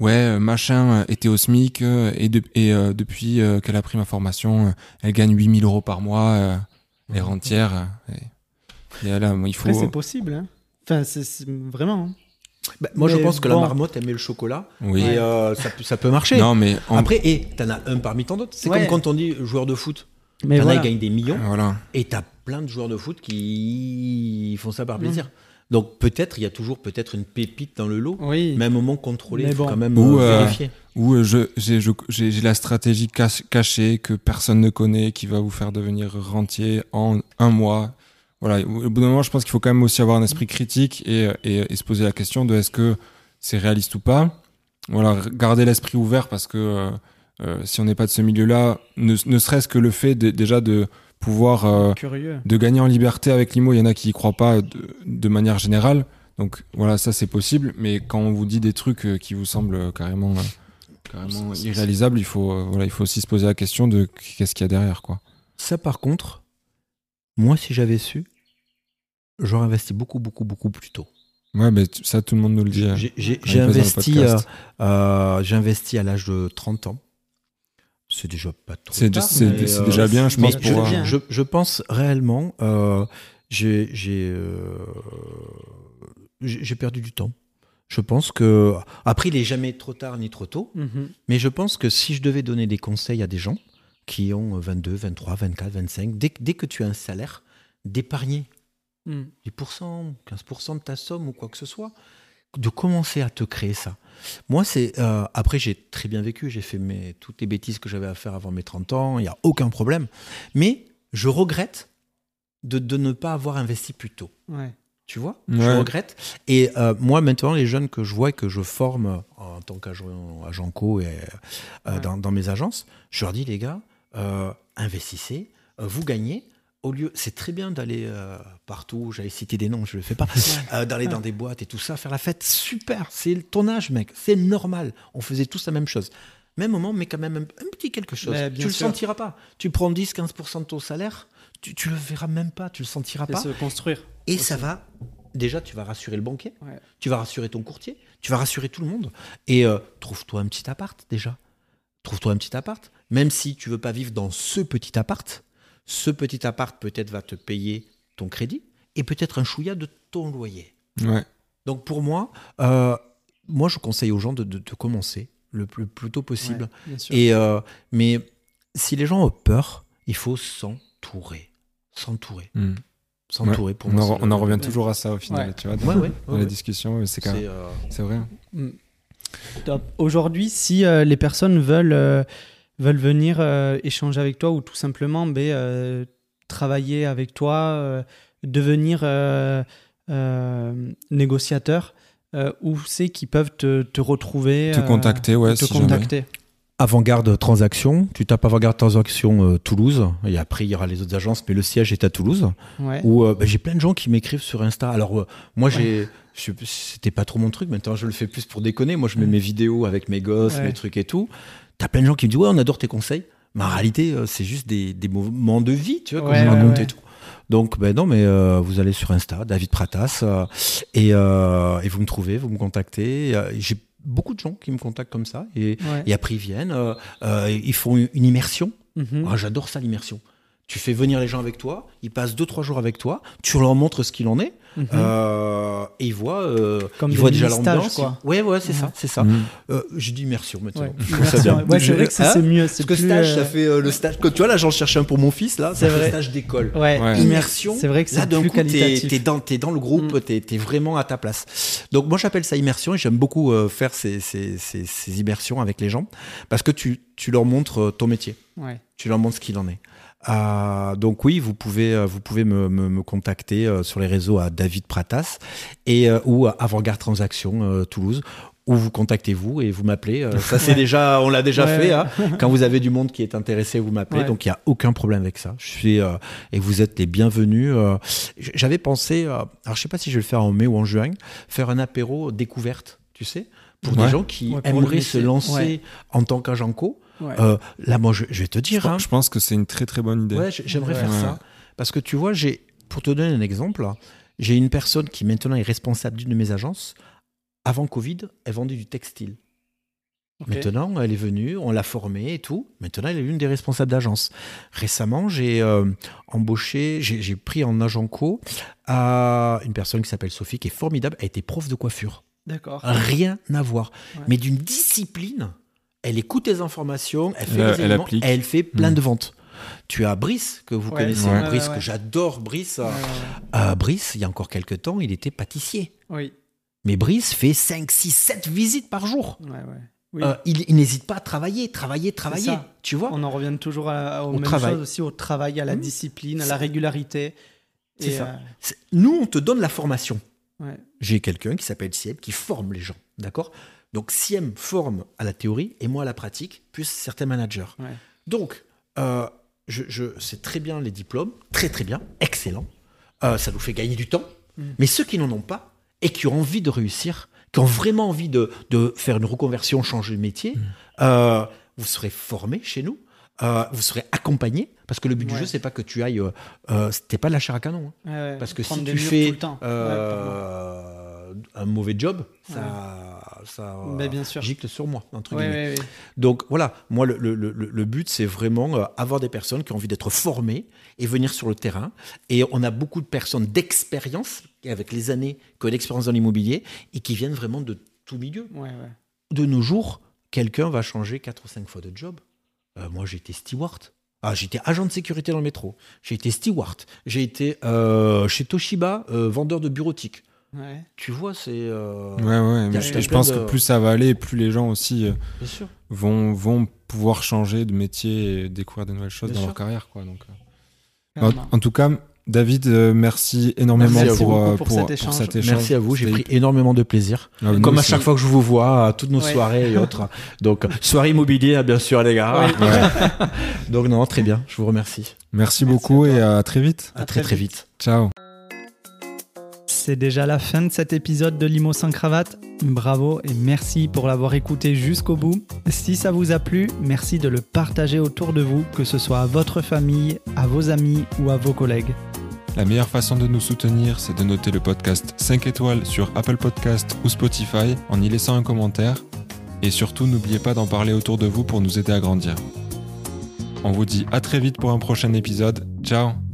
ouais, machin euh, était au SMIC et, de- et euh, depuis euh, qu'elle a pris ma formation, elle gagne 8000 euros par mois, elle est rentière. et, et là, il faut. Après, c'est possible. Hein. Enfin, c'est c'est- vraiment. hein. Bah, moi je pense que bon. la marmotte aimait le chocolat Oui. et euh, ça, peut- ça peut marcher. Non, mais en- Après, et t'en as un parmi tant d'autres. C'est Ouais. comme quand on dit joueur de foot. Mais T'en as, voilà. ils gagnent des millions. voilà. Et t'as plein de joueurs de foot qui font ça Mm. par plaisir. Donc peut-être, il y a toujours peut-être une pépite dans le lot, Oui. mais à un moment contrôlé, Mais il faut bon. quand même Ou, euh, euh, vérifier. Ou je- j'ai la stratégie cachée que personne ne connaît qui va vous faire devenir rentier en un mois. Voilà. Au bout d'un moment, je pense qu'il faut quand même aussi avoir un esprit critique et, et- et se poser la question de est-ce que c'est réaliste ou pas. Voilà, garder l'esprit ouvert parce que euh, euh, si on n'est pas de ce milieu-là, ne, ne serait-ce que le fait de- déjà de pouvoir euh, Curieux. de gagner en liberté avec l'IMO, il y en a qui y croient pas de, de manière générale. Donc voilà, ça c'est possible. Mais quand on vous dit des trucs qui vous semblent carrément, carrément irréalisables, il faut, voilà, il faut aussi se poser la question de qu'est-ce qu'il y a derrière, quoi. Ça, par contre, moi, si j'avais su, j'aurais investi beaucoup, beaucoup, beaucoup plus tôt. Ouais, mais ça tout le monde nous le dit. hein. J'ai le investi, euh, euh, j'ai investi à l'âge de 30 ans. C'est déjà pas trop C'est euh, déjà bien, je pense, je, pour. je, je pense réellement, euh, j'ai euh, perdu du temps. Je pense que après, il est jamais trop tard ni trop tôt. Mhm. Mais je pense que si je devais donner des conseils à des gens qui ont 22, 23, 24, 25, dès, que- dès que tu as un salaire, d'épargner Mhm. 10%, 15% de ta somme ou quoi que ce soit, de commencer à te créer ça. Moi, c'est. euh, après, j'ai très bien vécu, j'ai fait mes, toutes les bêtises que j'avais à faire avant mes 30 ans, il n'y a aucun problème. Mais je regrette de, de ne pas avoir investi plus tôt. Ouais. Tu vois? Ouais. Je regrette. Et euh, moi, maintenant, les jeunes que je vois et que je forme en tant qu'agent agent co et euh, Ouais. dans, dans mes agences, je leur dis, les gars, euh, investissez, euh, vous gagnez. Au lieu, c'est très bien d'aller euh, partout, j'allais citer des noms, je ne le fais pas, euh, d'aller dans des boîtes et tout ça, faire la fête, super, c'est ton âge, mec, c'est normal. On faisait tous la même chose. Même moment, mais quand même un, un petit quelque chose. Bien tu le sûr. sentiras pas. Tu prends 10-15% de ton salaire, tu, tu le verras même pas, tu le sentiras pas. se construire. Et aussi. ça va, déjà, tu vas rassurer le banquier, Ouais. tu vas rassurer ton courtier, tu vas rassurer tout le monde. Et euh, trouve-toi un petit appart, déjà. Trouve-toi un petit appart. Même si tu veux pas vivre dans ce petit appart, ce petit appart peut-être va te payer ton crédit et peut-être un chouïa de ton loyer. Ouais. Donc pour moi, euh, moi je conseille aux gens de, de- de commencer le plus, plus tôt possible. Ouais, bien sûr. Et, euh, mais si les gens ont peur, il faut s'entourer. S'entourer. Hmm. S'entourer pour on, moi. en, on revient toujours à ça au final, Ouais. tu vois, dans, Ouais, ouais. dans ouais, la ouais. discussion, c'est quand même- C'est, euh, c'est vrai. Mm. Top. Aujourd'hui, si euh, les personnes veulent, euh, veulent venir euh, échanger avec toi ou tout simplement ben, euh, travailler avec toi, euh, devenir euh, euh, négociateur, euh, où c'est qu'ils peuvent te, te retrouver Te euh, contacter, ouais, te si jamais. contacter. Avant-garde Transaction, tu tapes Avant-garde Transaction euh, Toulouse, et après il y aura les autres agences, mais le siège est à Toulouse. Ouais. Où euh, bah, j'ai plein de gens qui m'écrivent sur Insta. Alors euh, moi j'ai, je- c'était pas trop mon truc. Maintenant je le fais plus pour déconner. Moi je mets mes vidéos avec mes gosses, Ouais. mes trucs et tout. T'as plein de gens qui me disent ouais on adore tes conseils. Mais en réalité euh, c'est juste des, des moments de vie, tu vois, que Ouais, je raconte ouais. et tout. Donc ben non mais euh, vous allez sur Insta, David Pratas, euh, et, euh, et vous me trouvez, vous me contactez. J'ai beaucoup de gens qui me contactent comme ça et, et après ils viennent, ils font une immersion. Mhm. Ah, J'adore ça, l'immersion. Tu fais venir les gens avec toi, ils passent 2-3 jours avec toi, tu leur montres ce qu'il en est, Mhm. euh, et ils voient, euh, Comme ils des voient déjà l'ambiance. quoi. Ouais, ouais, c'est Ouais. ça, c'est ça. Mm. Euh, J'ai dit immersion maintenant. Ouais. Je trouve ça Immersion. bien. Ouais, c'est vrai que ça, Hein c'est mieux. Parce C'est que plus, stage, euh, ça fait euh, le stage. Quand tu vois là, j'en cherche un pour mon fils là, C'est vrai. stage d'école. Ouais, Ouais. Immersion, C'est vrai que là c'est d'un plus coup, t'es qualitatif. es dans, t'es dans le groupe, Mm. t'es es vraiment à ta place. Donc moi j'appelle ça immersion et j'aime beaucoup euh, faire ces, ces, ces, ces immersions avec les gens parce que tu, tu leur montres ton métier Ouais. tu leur montres ce qu'il en est. Euh, donc oui, vous pouvez, euh, vous pouvez me, me- me contacter euh, sur les réseaux à David Pratas et euh, ou à Avant-Garde Transaction euh, Toulouse. Ou vous contactez vous et vous m'appelez. Ça c'est Ouais. déjà, on l'a déjà Ouais, fait. ouais. hein. Quand vous avez du monde qui est intéressé, vous m'appelez. Donc il y a aucun problème avec ça. Je suis euh, et vous êtes les bienvenus. euh. J'avais pensé, euh, alors je sais pas si je vais le faire en mai ou en juin, faire un apéro découverte, tu sais, pour des gens qui aimeraient se lancer en tant qu'agent co. Ouais. Euh, là, moi, je, je vais te dire. hein, je pense que c'est une très très bonne idée. Ouais, j'aimerais Ouais. faire Ouais. ça. Parce que tu vois, j'ai, pour te donner un exemple, j'ai une personne qui maintenant est responsable d'une de mes agences. Avant Covid, elle vendait du textile. Maintenant, elle est venue, on l'a formée et tout. Maintenant, elle est l'une des responsables d'agence. Récemment, j'ai euh, embauché, j'ai, j'ai pris en agent co à une personne qui s'appelle Sophie, qui est formidable. Elle était prof de coiffure. D'accord. Rien à voir. Ouais. Mais d'une discipline. Elle écoute les informations, elle fait Elle- les elle éléments, applique. et elle fait plein Mm. de ventes. Tu as Brice, que vous Ouais. connaissez, Ouais. Brice, que j'adore Brice. Ouais, ouais, Euh, Brice, il y a encore quelques temps, il était pâtissier. Oui. Mais Brice fait 5, 6, 7 visites par jour. Ouais, ouais. Oui. Euh, il il n'hésite pas à travailler, travailler, travailler. Tu vois On en revient toujours à, aux Au mêmes travail. choses aussi, au travail, à la Mmh. discipline, à la régularité. C'est Et, ça. C'est- Nous, on te donne la formation. euh, ouais. J'ai quelqu'un qui s'appelle Siem qui forme les gens. D'accord? Donc, Siem forme à la théorie et moi à la pratique, plus certains managers. Ouais. Donc, euh, je, je- c'est très bien les diplômes, très très bien, excellent. Euh, ça nous fait gagner du temps. Mm. Mais ceux qui n'en ont pas et qui ont envie de réussir, qui ont vraiment envie de, de faire une reconversion, changer de métier, Mm. euh, vous serez formés chez nous. euh, vous serez accompagnés parce que le but du jeu c'est pas que tu ailles euh, euh, c'était pas de la chair à canon hein. Ouais, ouais. parce que Prendre si tu fais Ouais, un mauvais job ça ça Mais bien sûr. gicle sur moi entre Ouais, guillemets ouais, ouais. donc voilà, moi le, le- le- le but c'est vraiment euh, avoir des personnes qui ont envie d'être formées et venir sur le terrain. Et on a beaucoup de personnes d'expérience, avec les années, qui ont l'expérience dans l'immobilier et qui viennent vraiment de tout milieu. Ouais, ouais. De nos jours, quelqu'un va changer 4 ou 5 fois de job. Euh, moi j'ai été steward. Ah, j'ai été agent de sécurité dans le métro. J'ai été steward. J'ai été euh, chez Toshiba, euh, vendeur de bureautique. Ouais. Tu vois, c'est... euh, Ouais, ouais, mais je, pense de- que plus ça va aller, plus les gens aussi euh, vont, vont pouvoir changer de métier et découvrir de nouvelles choses Bien dans sûr. leur carrière. Quoi, donc, euh. en, tout cas, David, merci énormément Merci pour, pour pour, cet pour échange. cet échange. Merci à vous, j'ai pris énormément de plaisir. Ah, nous Comme à chaque fois que je vous vois, à toutes nos Ouais. soirées et autres. Donc, soirée immobilière, bien sûr, les gars. Oui. Ouais. Donc, non, très bien, je vous remercie. Merci Merci beaucoup et à très vite. À, À très, très très vite. Ciao. C'est déjà la fin de cet épisode de Limo sans cravate. Bravo et merci pour l'avoir écouté jusqu'au bout. Si ça vous a plu, merci de le partager autour de vous, que ce soit à votre famille, à vos amis ou à vos collègues. La meilleure façon de nous soutenir, c'est de noter le podcast 5 étoiles sur Apple Podcast ou Spotify en y laissant un commentaire. Et surtout, n'oubliez pas d'en parler autour de vous pour nous aider à grandir. On vous dit à très vite pour un prochain épisode. Ciao